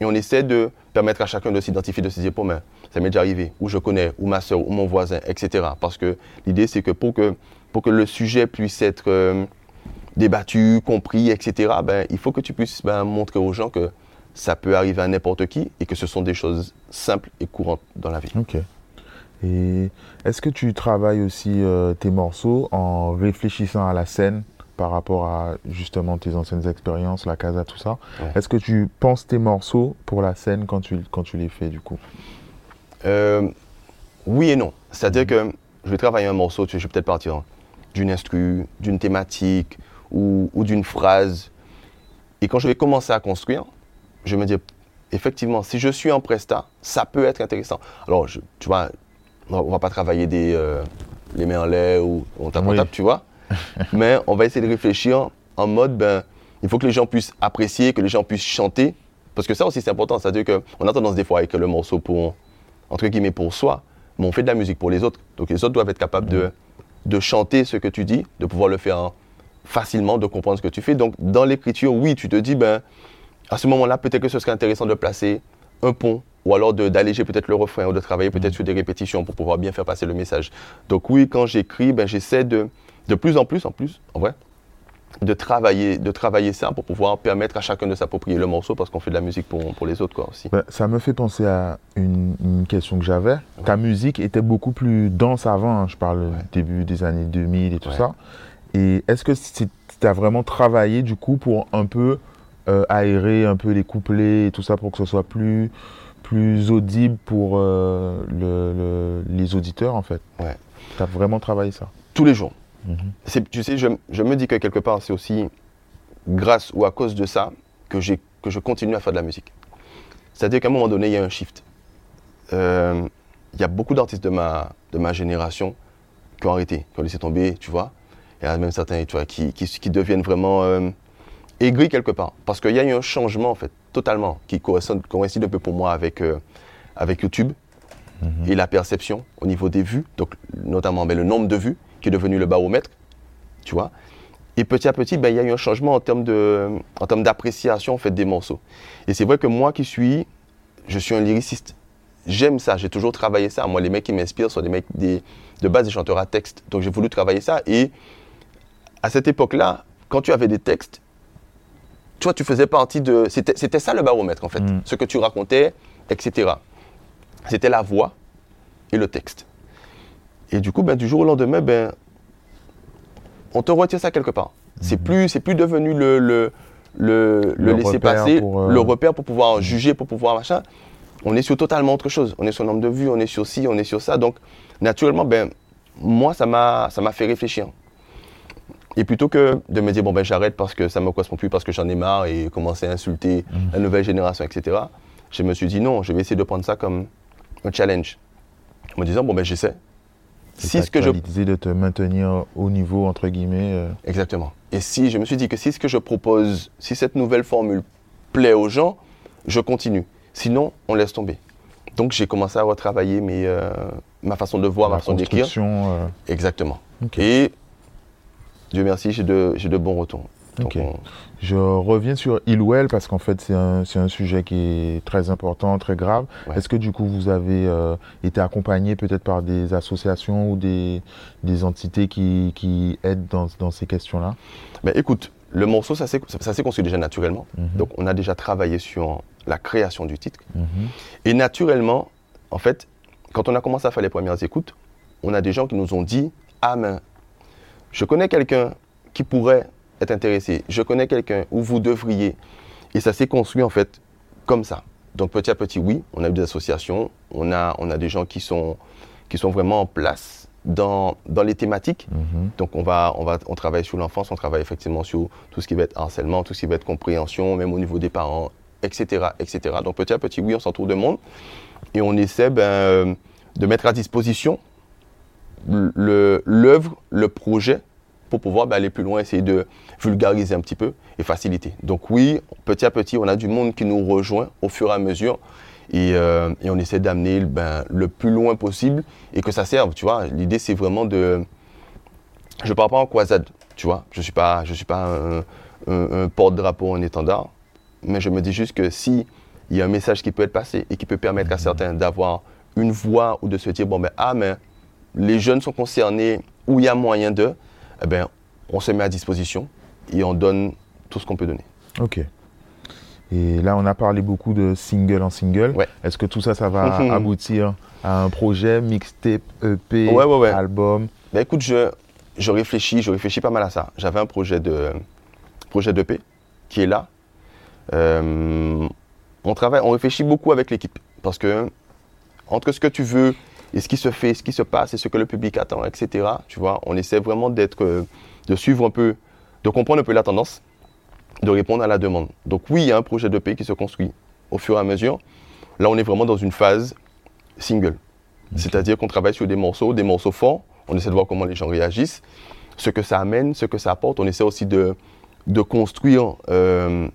[SPEAKER 2] Et on essaie de permettre à chacun de s'identifier, de se dire, bon, ben, ça m'est déjà arrivé, ou je connais, ou ma soeur, ou mon voisin, etc. Parce que l'idée, c'est que pour que, pour que le sujet puisse être euh, débattu, compris, etc., ben, il faut que tu puisses ben, montrer aux gens que ça peut arriver à n'importe qui et que ce sont des choses simples et courantes dans la vie.
[SPEAKER 1] Ok. Et est-ce que tu travailles aussi euh, tes morceaux en réfléchissant à la scène? Par rapport à justement tes anciennes expériences, la casa, tout ça
[SPEAKER 2] Ouais.
[SPEAKER 1] Est-ce que tu penses tes morceaux pour la scène quand tu, quand tu les fais du coup?
[SPEAKER 2] Euh, oui et non. C'est-à-dire que je vais travailler un morceau, je vais peut-être partir d'une instru, d'une thématique ou, ou d'une phrase. Et quand je vais commencer à construire, je vais me dire, effectivement, si je suis en presta, ça peut être intéressant. Alors, je- tu vois, on va pas travailler des, euh, les mains en l'air ou on tape, on
[SPEAKER 1] Oui.
[SPEAKER 2] tape, tu vois. Mais on va essayer de réfléchir en mode, ben, il faut que les gens puissent apprécier, que les gens puissent chanter. Parce que ça aussi, c'est important. C'est-à-dire qu'on a tendance des fois à écrire le morceau pour, entre guillemets, pour soi, mais on fait de la musique pour les autres. Donc les autres doivent être capables de, de chanter ce que tu dis, de pouvoir le faire facilement, de comprendre ce que tu fais. Donc dans l'écriture, oui, tu te dis, ben, à ce moment-là, peut-être que ce serait intéressant de placer un pont ou alors d'alléger peut-être le refrain ou de travailler peut-être sur des répétitions pour pouvoir bien faire passer le message. Donc oui, quand j'écris, ben, j'essaie de, de plus en plus, en plus, en vrai, de travailler, de travailler ça pour pouvoir permettre à chacun de s'approprier le morceau parce qu'on fait de la musique pour, pour les autres quoi, aussi.
[SPEAKER 1] Bah, ça me fait penser à une, une question que j'avais. Ta musique était beaucoup plus dense avant, hein, je parle
[SPEAKER 2] Ouais.
[SPEAKER 1] début des années 2000 et tout
[SPEAKER 2] Ouais.
[SPEAKER 1] ça. Et est-ce que tu as vraiment travaillé du coup pour un peu euh, aérer un peu les couplets et tout ça pour que ce soit plus, plus audible pour euh, le- le- les auditeurs en fait?
[SPEAKER 2] Ouais.
[SPEAKER 1] Tu as vraiment travaillé ça?
[SPEAKER 2] Tous les jours.
[SPEAKER 1] Mhm.
[SPEAKER 2] Tu sais, je, je me dis que quelque part, c'est aussi grâce ou à cause de ça que, j'ai- que je continue à faire de la musique. C'est-à-dire qu'à un moment donné, il y a un shift. Euh, Il y a beaucoup d'artistes de ma, de ma génération qui ont arrêté, qui ont laissé tomber, tu vois. Il y a même certains, tu vois, qui, qui, qui deviennent vraiment euh, aigris quelque part. Parce qu'il y a eu un changement, en fait, totalement, qui coïncide, coïncide un peu pour moi avec, euh, avec YouTube et la perception au niveau des vues, donc notamment ben, le nombre de vues qui est devenu le baromètre, tu vois. Et petit à petit, ben, il y a eu un changement en termes de, en termes d'appréciation en fait des morceaux. Et c'est vrai que moi qui suis, je suis un lyriciste. J'aime ça, j'ai toujours travaillé ça. Moi, les mecs qui m'inspirent sont des mecs des, de base des chanteurs à texte. Donc j'ai voulu travailler ça. Et à cette époque-là, quand tu avais des textes, toi, tu faisais partie de. C'était c'était ça le baromètre en fait.
[SPEAKER 1] Mm.
[SPEAKER 2] Ce que tu racontais, etc. C'était la voix et le texte. Et du coup, ben, du jour au lendemain, ben, on te retire ça quelque part. C'est plus, c'est plus devenu le, le, le, laisser
[SPEAKER 1] repère
[SPEAKER 2] passer,
[SPEAKER 1] pour, euh,
[SPEAKER 2] le repère pour pouvoir juger, pour pouvoir machin. On est sur totalement autre chose. On est sur le nombre de vues, on est sur ci, on est sur ça. Donc, naturellement, ben, moi, ça m'a, ça m'a fait réfléchir. Et plutôt que de me dire, bon, ben, j'arrête parce que ça ne me correspond plus, parce que j'en ai marre et commencer à insulter la nouvelle génération, etc., je me suis dit, non, je vais essayer de prendre ça comme un challenge. En me disant, bon, ben, j'essaie. Si ce que je
[SPEAKER 1] de te maintenir au niveau, entre guillemets. euh,
[SPEAKER 2] Exactement. Et si je me suis dit que si ce que je propose, si cette nouvelle formule plaît aux gens, je continue. Sinon, on laisse tomber. Donc j'ai commencé à retravailler mes, euh, ma façon de voir, ma façon d'écrire.
[SPEAKER 1] euh,
[SPEAKER 2] Exactement. Et Dieu merci, j'ai de, de bons retours. Donc,
[SPEAKER 1] Ok.
[SPEAKER 2] on-
[SPEAKER 1] Je reviens sur Hillwell parce qu'en fait c'est un, c'est un sujet qui est très important, très grave.
[SPEAKER 2] Ouais.
[SPEAKER 1] Est-ce que du coup vous avez euh, été accompagné peut-être par des associations ou des, des entités qui, qui aident dans, dans ces questions-là?
[SPEAKER 2] Mais écoute, le morceau, ça s'est ça s'est construit déjà naturellement.
[SPEAKER 1] Mhm.
[SPEAKER 2] Donc on a déjà travaillé sur la création du titre.
[SPEAKER 1] Mhm.
[SPEAKER 2] Et naturellement, en fait, quand on a commencé à faire les premières écoutes, on a des gens qui nous ont dit Ah, mais je connais quelqu'un qui pourrait être intéressé. Je connais quelqu'un où vous devriez. Et ça s'est construit en fait comme ça. Donc petit à petit, oui, on a eu des associations, on a, on a des gens qui sont, qui sont vraiment en place dans, dans les thématiques.
[SPEAKER 1] Mhm.
[SPEAKER 2] Donc on, va, on, va, on travaille sur l'enfance, on travaille effectivement sur tout ce qui va être harcèlement, tout ce qui va être compréhension, même au niveau des parents, etc. etc. Donc petit à petit, oui, on s'entoure de monde et on essaie ben, euh, de mettre à disposition le- l'œuvre, le, projet pour pouvoir ben, aller plus loin, essayer de vulgariser un petit peu et faciliter. Donc oui, petit à petit, on a du monde qui nous rejoint au fur et à mesure et, euh, et on essaie d'amener ben, le plus loin possible et que ça serve, tu vois. L'idée, c'est vraiment de... Je ne parle pas en croisade, tu vois. Je ne suis pas, je suis pas un, un- un porte-drapeau, un étendard, mais je me dis juste que si il y a un message qui peut être passé et qui peut permettre à certains d'avoir une voix ou de se dire, bon ben, ah, mais les jeunes sont concernés, où il y a moyen d'eux, eh ben, on se met à disposition et on donne tout ce qu'on peut donner.
[SPEAKER 1] Ok. Et là, on a parlé beaucoup de single en single.
[SPEAKER 2] Ouais.
[SPEAKER 1] Est-ce que tout ça, ça va
[SPEAKER 2] Mhm.
[SPEAKER 1] aboutir à un projet, mixtape, EP,
[SPEAKER 2] Ouais, ouais, ouais.
[SPEAKER 1] album?
[SPEAKER 2] Ben écoute, je, je réfléchis, je réfléchis pas mal à ça. J'avais un projet de projet d'EP qui est là. Euh, on travaille, on réfléchit beaucoup avec l'équipe parce que entre ce que tu veux et ce qui se fait, ce qui se passe et ce que le public attend, etc. Tu vois, on essaie vraiment d'être, euh, de suivre un peu, de comprendre un peu la tendance, de répondre à la demande. Donc oui, il y a un projet d'EP qui se construit au fur et à mesure. Là, on est vraiment dans une phase single. C'est-à-dire qu'on travaille sur des morceaux, des morceaux forts. On essaie de voir comment les gens réagissent, ce que ça amène, ce que ça apporte. On essaie aussi de, de construire, euh,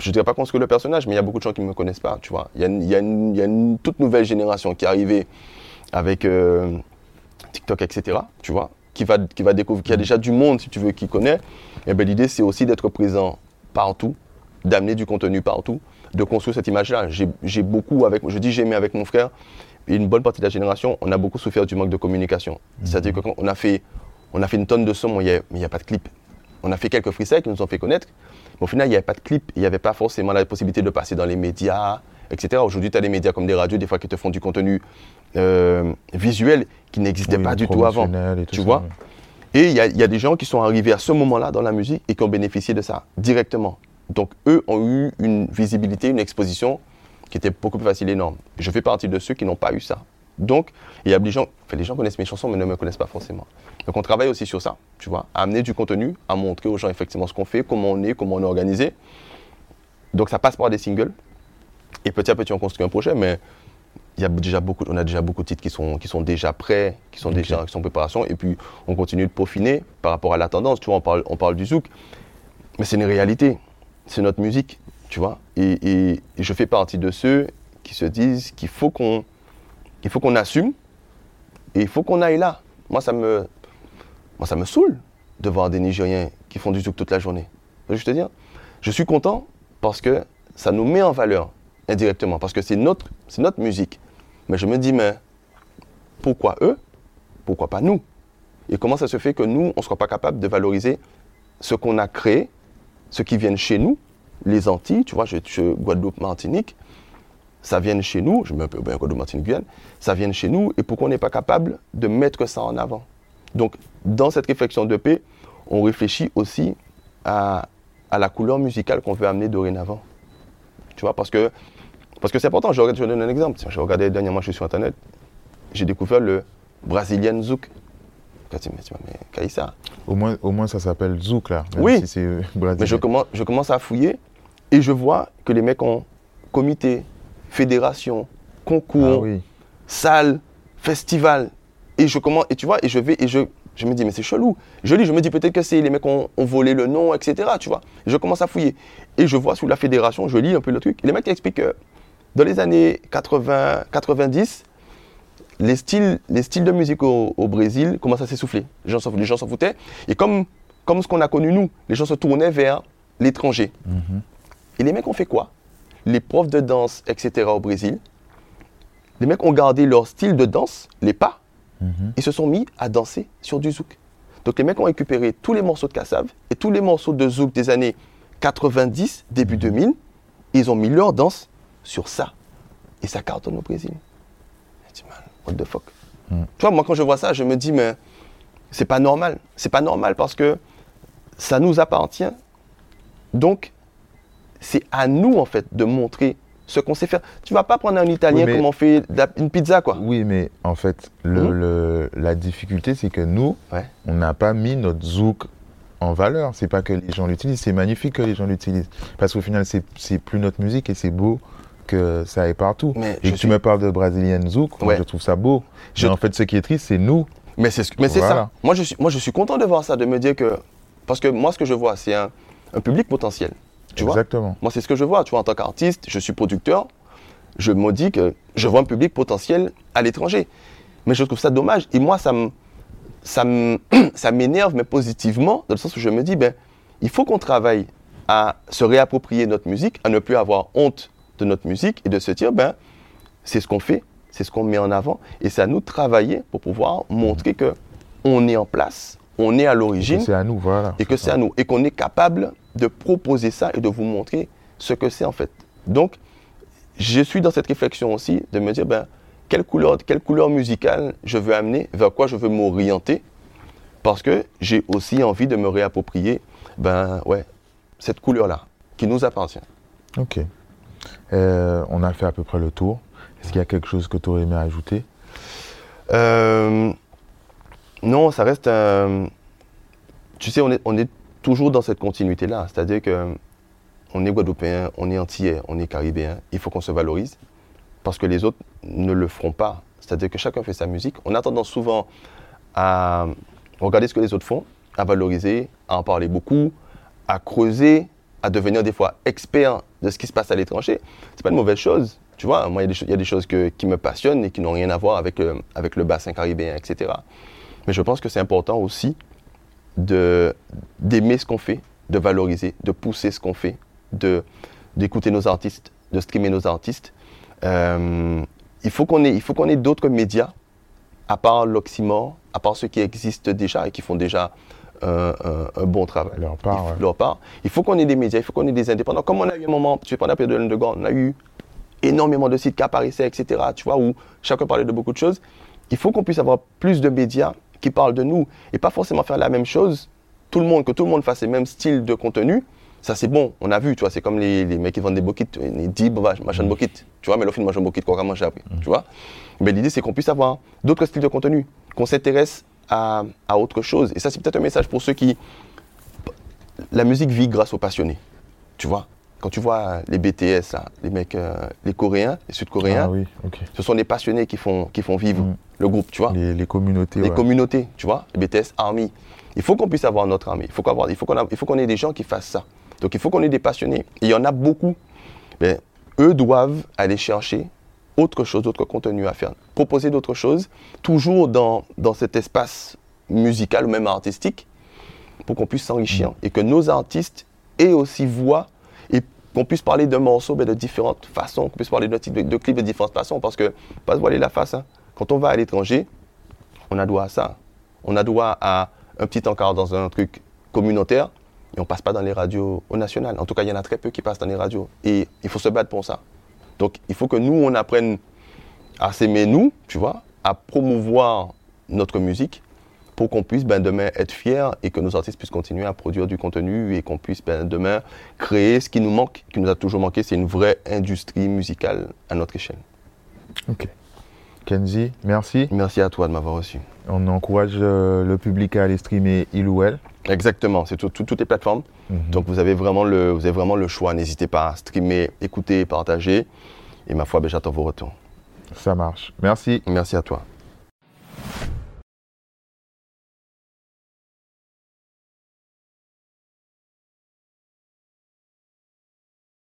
[SPEAKER 2] je ne dirais pas construire le personnage, mais il y a beaucoup de gens qui ne me connaissent pas, tu vois. Il y a, une- y a y a toute nouvelle génération qui est arrivée avec euh, TikTok, etc., tu vois, qui va, qui va découvrir, qui a déjà du monde, si tu veux, qui connaît. Et ben l'idée, c'est aussi d'être présent partout, d'amener du contenu partout, de construire cette image-là. J'ai beaucoup avec, je dis j'ai aimé avec mon frère, et une bonne partie de la génération, on a beaucoup souffert du manque de communication. C'est-à-dire qu'on a fait, on a fait une tonne de sons, mais il n'y a, pas de clip. On a fait quelques freestyles qui nous ont fait connaître, mais au final, il n'y avait pas de clip, il n'y avait pas forcément la possibilité de passer dans les médias, etc. Aujourd'hui, tu as des médias comme des radios, des fois, qui te font du contenu euh, visuel qui n'existait
[SPEAKER 1] Oui,
[SPEAKER 2] pas du tout avant.
[SPEAKER 1] et tout
[SPEAKER 2] Tu
[SPEAKER 1] ça,
[SPEAKER 2] vois?
[SPEAKER 1] oui.
[SPEAKER 2] Et il y, y a des gens qui sont arrivés à ce moment-là dans la musique et qui ont bénéficié de ça directement. Donc, eux ont eu une visibilité, une exposition qui était beaucoup plus facile et énorme. Je fais partie de ceux qui n'ont pas eu ça. Donc, il y a des gens, enfin, les gens connaissent mes chansons, mais ne me connaissent pas forcément. Donc, on travaille aussi sur ça, tu vois, à amener du contenu, à montrer aux gens effectivement ce qu'on fait, comment on est, comment on est organisé. Donc, ça passe par des singles. Et petit à petit, on construit un projet, mais il y a déjà beaucoup, on a déjà beaucoup de titres qui sont, qui sont déjà prêts, qui sont déjà qui sont en préparation. Et puis, on continue de peaufiner par rapport à la tendance. Tu vois, on parle, on parle du zouk, mais c'est une réalité. C'est notre musique, tu vois. Et, et- et je fais partie de ceux qui se disent qu'il faut qu'on il faut qu'on assume et il faut qu'on aille là. Moi, ça me, moi, ça me saoule de voir des Nigériens qui font du zouk toute la journée. Je te je suis content parce que ça nous met en valeur indirectement, parce que c'est notre, c'est notre musique. Mais je me dis, mais pourquoi eux? Pourquoi pas nous? Et comment ça se fait que nous, on ne soit pas capable de valoriser ce qu'on a créé, ceux qui viennent chez nous, les Antilles, tu vois, je, je- Guadeloupe, Martinique, ça vient chez nous, je mets un peu Guadeloupe, Martinique, Guyane, ça vient chez nous, et pourquoi on n'est pas capable de mettre ça en avant? Donc, dans cette réflexion de paix, on réfléchit aussi à, à la couleur musicale qu'on veut amener dorénavant. Tu vois, parce que parce que c'est important. Je, regarde, je donne un exemple. Je regardais dernièrement, je suis sur Internet, j'ai découvert le Brazilian Zouk. Quand tu me dis, mais Kaïssa.
[SPEAKER 1] Au moins, au moins ça s'appelle Zouk là.
[SPEAKER 2] Oui.
[SPEAKER 1] Si.
[SPEAKER 2] Mais je commence, je commence à fouiller et je vois que les mecs ont comité, fédération, concours,
[SPEAKER 1] Ah oui.
[SPEAKER 2] salle, festival. Et je commence, et tu vois, et je vais, et je, je me dis, mais c'est chelou. Je lis, je me dis peut-être que c'est les mecs ont, ont volé le nom, etc. Tu vois. Et je commence à fouiller. Et je vois sous la fédération, je lis un peu le truc. Et les mecs expliquent que dans les années 80, 90, les styles, les styles de musique au, au Brésil commencent à s'essouffler. Les gens s'en les gens s'en foutaient. Et comme, comme ce qu'on a connu nous, les gens se tournaient vers l'étranger. Et les mecs ont fait quoi? Les profs de danse, etc. au Brésil, les mecs ont gardé leur style de danse, les pas, ils se sont mis à danser sur du zouk. Donc les mecs ont récupéré tous les morceaux de Kassav et tous les morceaux de zouk des années 90, début 2000, et ils ont mis leur danse sur ça. Et ça cartonne au Brésil. Je dis, man, what the fuck? Tu vois, moi quand je vois ça, je me dis, mais c'est pas normal. C'est pas normal parce que ça nous appartient. Donc, c'est à nous, en fait, de montrer ce qu'on sait faire. Tu vas pas prendre un Italien
[SPEAKER 1] Oui,
[SPEAKER 2] comme on fait une pizza, quoi.
[SPEAKER 1] Oui, mais en fait, le, le- la difficulté, c'est que nous,
[SPEAKER 2] Ouais.
[SPEAKER 1] on n'a pas mis notre zouk en valeur. C'est pas que les gens l'utilisent, c'est magnifique que les gens l'utilisent. Parce qu'au final, c'est plus notre musique et c'est beau que ça aille partout.
[SPEAKER 2] Mais
[SPEAKER 1] et que
[SPEAKER 2] suis-
[SPEAKER 1] tu me parles de Brazilian zouk, moi, je trouve ça beau.
[SPEAKER 2] Je-
[SPEAKER 1] Mais en fait, ce qui est triste, c'est nous.
[SPEAKER 2] Mais c'est ce- mais c'est
[SPEAKER 1] Voilà.
[SPEAKER 2] ça. Moi je, suis, moi, je suis content de voir ça, de me dire que. Parce que moi, ce que je vois, c'est un, un public potentiel. Tu vois
[SPEAKER 1] Exactement.
[SPEAKER 2] Moi, c'est ce que je vois. Tu vois, en tant qu'artiste, je suis producteur. Je me dis que je vois un public potentiel à l'étranger. Mais je trouve ça dommage. Et moi, ça me, ça m'énerve, mais positivement, dans le sens où je me dis, ben, il faut qu'on travaille à se réapproprier notre musique, à ne plus avoir honte de notre musique et de se dire, ben, c'est ce qu'on fait, c'est ce qu'on met en avant, et c'est à nous de travailler pour pouvoir montrer que on est en place, on est à l'origine,
[SPEAKER 1] C'est à nous, voilà.
[SPEAKER 2] et que c'est à nous, et qu'on est capable de proposer ça et de vous montrer ce que c'est en fait. Donc, je suis dans cette réflexion aussi de me dire, ben, quelle couleur, quelle couleur musicale je veux amener, vers quoi je veux m'orienter, parce que j'ai aussi envie de me réapproprier, ben, ouais, cette couleur-là, qui nous appartient.
[SPEAKER 1] Ok. Euh, on a fait à peu près le tour. Est-ce qu'il y a quelque chose que tu aurais aimé ajouter?
[SPEAKER 2] Euh, non, ça reste un. Tu sais, on est, on est toujours dans cette continuité-là. C'est-à-dire que on est guadeloupéen, on est antillais, on est caribéen. Il faut qu'on se valorise parce que les autres ne le feront pas. C'est-à-dire que chacun fait sa musique. On a tendance souvent à regarder ce que les autres font, à valoriser, à en parler beaucoup, à creuser, à devenir des fois expert de ce qui se passe à l'étranger. C'est pas une mauvaise chose. Tu vois, moi, il y a des, choses qui me passionnent et qui n'ont rien à voir avec, euh, avec le bassin caribéen, etc. Mais je pense que c'est important aussi d'aimer ce qu'on fait, de valoriser, de pousser ce qu'on fait, de d'écouter nos artistes, de streamer nos artistes. Euh, il faut qu'on ait, il faut qu'on ait d'autres médias, à part l'Oxymore, à part ceux qui existent déjà et qui font déjà euh, un, un bon travail.
[SPEAKER 1] Leur part,
[SPEAKER 2] Il-
[SPEAKER 1] ouais.
[SPEAKER 2] leur part. Il faut qu'on ait des médias, il faut qu'on ait des indépendants. Comme on a eu un moment, tu sais, pendant la période de l'underground, on a eu énormément de sites qui apparaissaient, etc. Tu vois, où chacun parlait de beaucoup de choses. Il faut qu'on puisse avoir plus de médias qui parlent de nous et pas forcément faire la même chose. Tout le monde, que tout le monde fasse les mêmes styles de contenu. Ça, c'est bon, on a vu, tu vois, c'est comme les, les mecs qui vendent des bokits, les dibs, machin de bokit. Tu vois, mais le film, un bokit, quoi, manger après, tu vois. Mais l'idée, c'est qu'on puisse avoir d'autres styles de contenu, qu'on s'intéresse à, à autre chose. Et ça, c'est peut-être un message pour ceux qui. La musique vit grâce aux passionnés, tu vois. Quand tu vois les BTS, là, les mecs, euh, les Coréens, les Sud-Coréens,
[SPEAKER 1] Ah oui, ok.
[SPEAKER 2] ce sont des passionnés qui font, qui font vivre
[SPEAKER 1] Mm.
[SPEAKER 2] Le groupe, tu vois.
[SPEAKER 1] Les, les communautés.
[SPEAKER 2] Les
[SPEAKER 1] ouais.
[SPEAKER 2] communautés, tu vois, les BTS Army. Il faut qu'on puisse avoir notre armée. Il faut qu'on ait des gens qui fassent ça. Donc il faut qu'on ait des passionnés. Et il y en a beaucoup. Mais eux doivent aller chercher autre chose, d'autres contenus à faire, proposer d'autres choses, toujours dans, dans cet espace musical ou même artistique, pour qu'on puisse s'enrichir et que nos artistes aient aussi voix et qu'on puisse parler d'un morceau ben, de différentes façons, qu'on puisse parler de, de clip de différentes façons, parce que, pas se voiler la face, hein. Quand on va à l'étranger, on a droit à ça. On a droit à un petit encart dans un truc communautaire et on passe pas dans les radios au national. En tout cas, il y en a très peu qui passent dans les radios et il faut se battre pour ça. Donc, il faut que nous, on apprenne à s'aimer nous, tu vois, à promouvoir notre musique pour qu'on puisse ben, demain être fiers et que nos artistes puissent continuer à produire du contenu et qu'on puisse ben, demain créer ce qui nous manque, qui nous a toujours manqué, c'est une vraie industrie musicale à notre échelle.
[SPEAKER 1] Ok. Kenzie, merci.
[SPEAKER 2] Merci à toi de m'avoir reçu.
[SPEAKER 1] On encourage euh, le public à aller streamer il ou elle.
[SPEAKER 2] Exactement, c'est tout- tout- toutes les plateformes. Donc vous avez vraiment le, vous avez vraiment le choix. N'hésitez pas à streamer, écouter, partager. Et ma foi, j'attends vos retours.
[SPEAKER 1] Ça marche. Merci.
[SPEAKER 2] Merci à toi.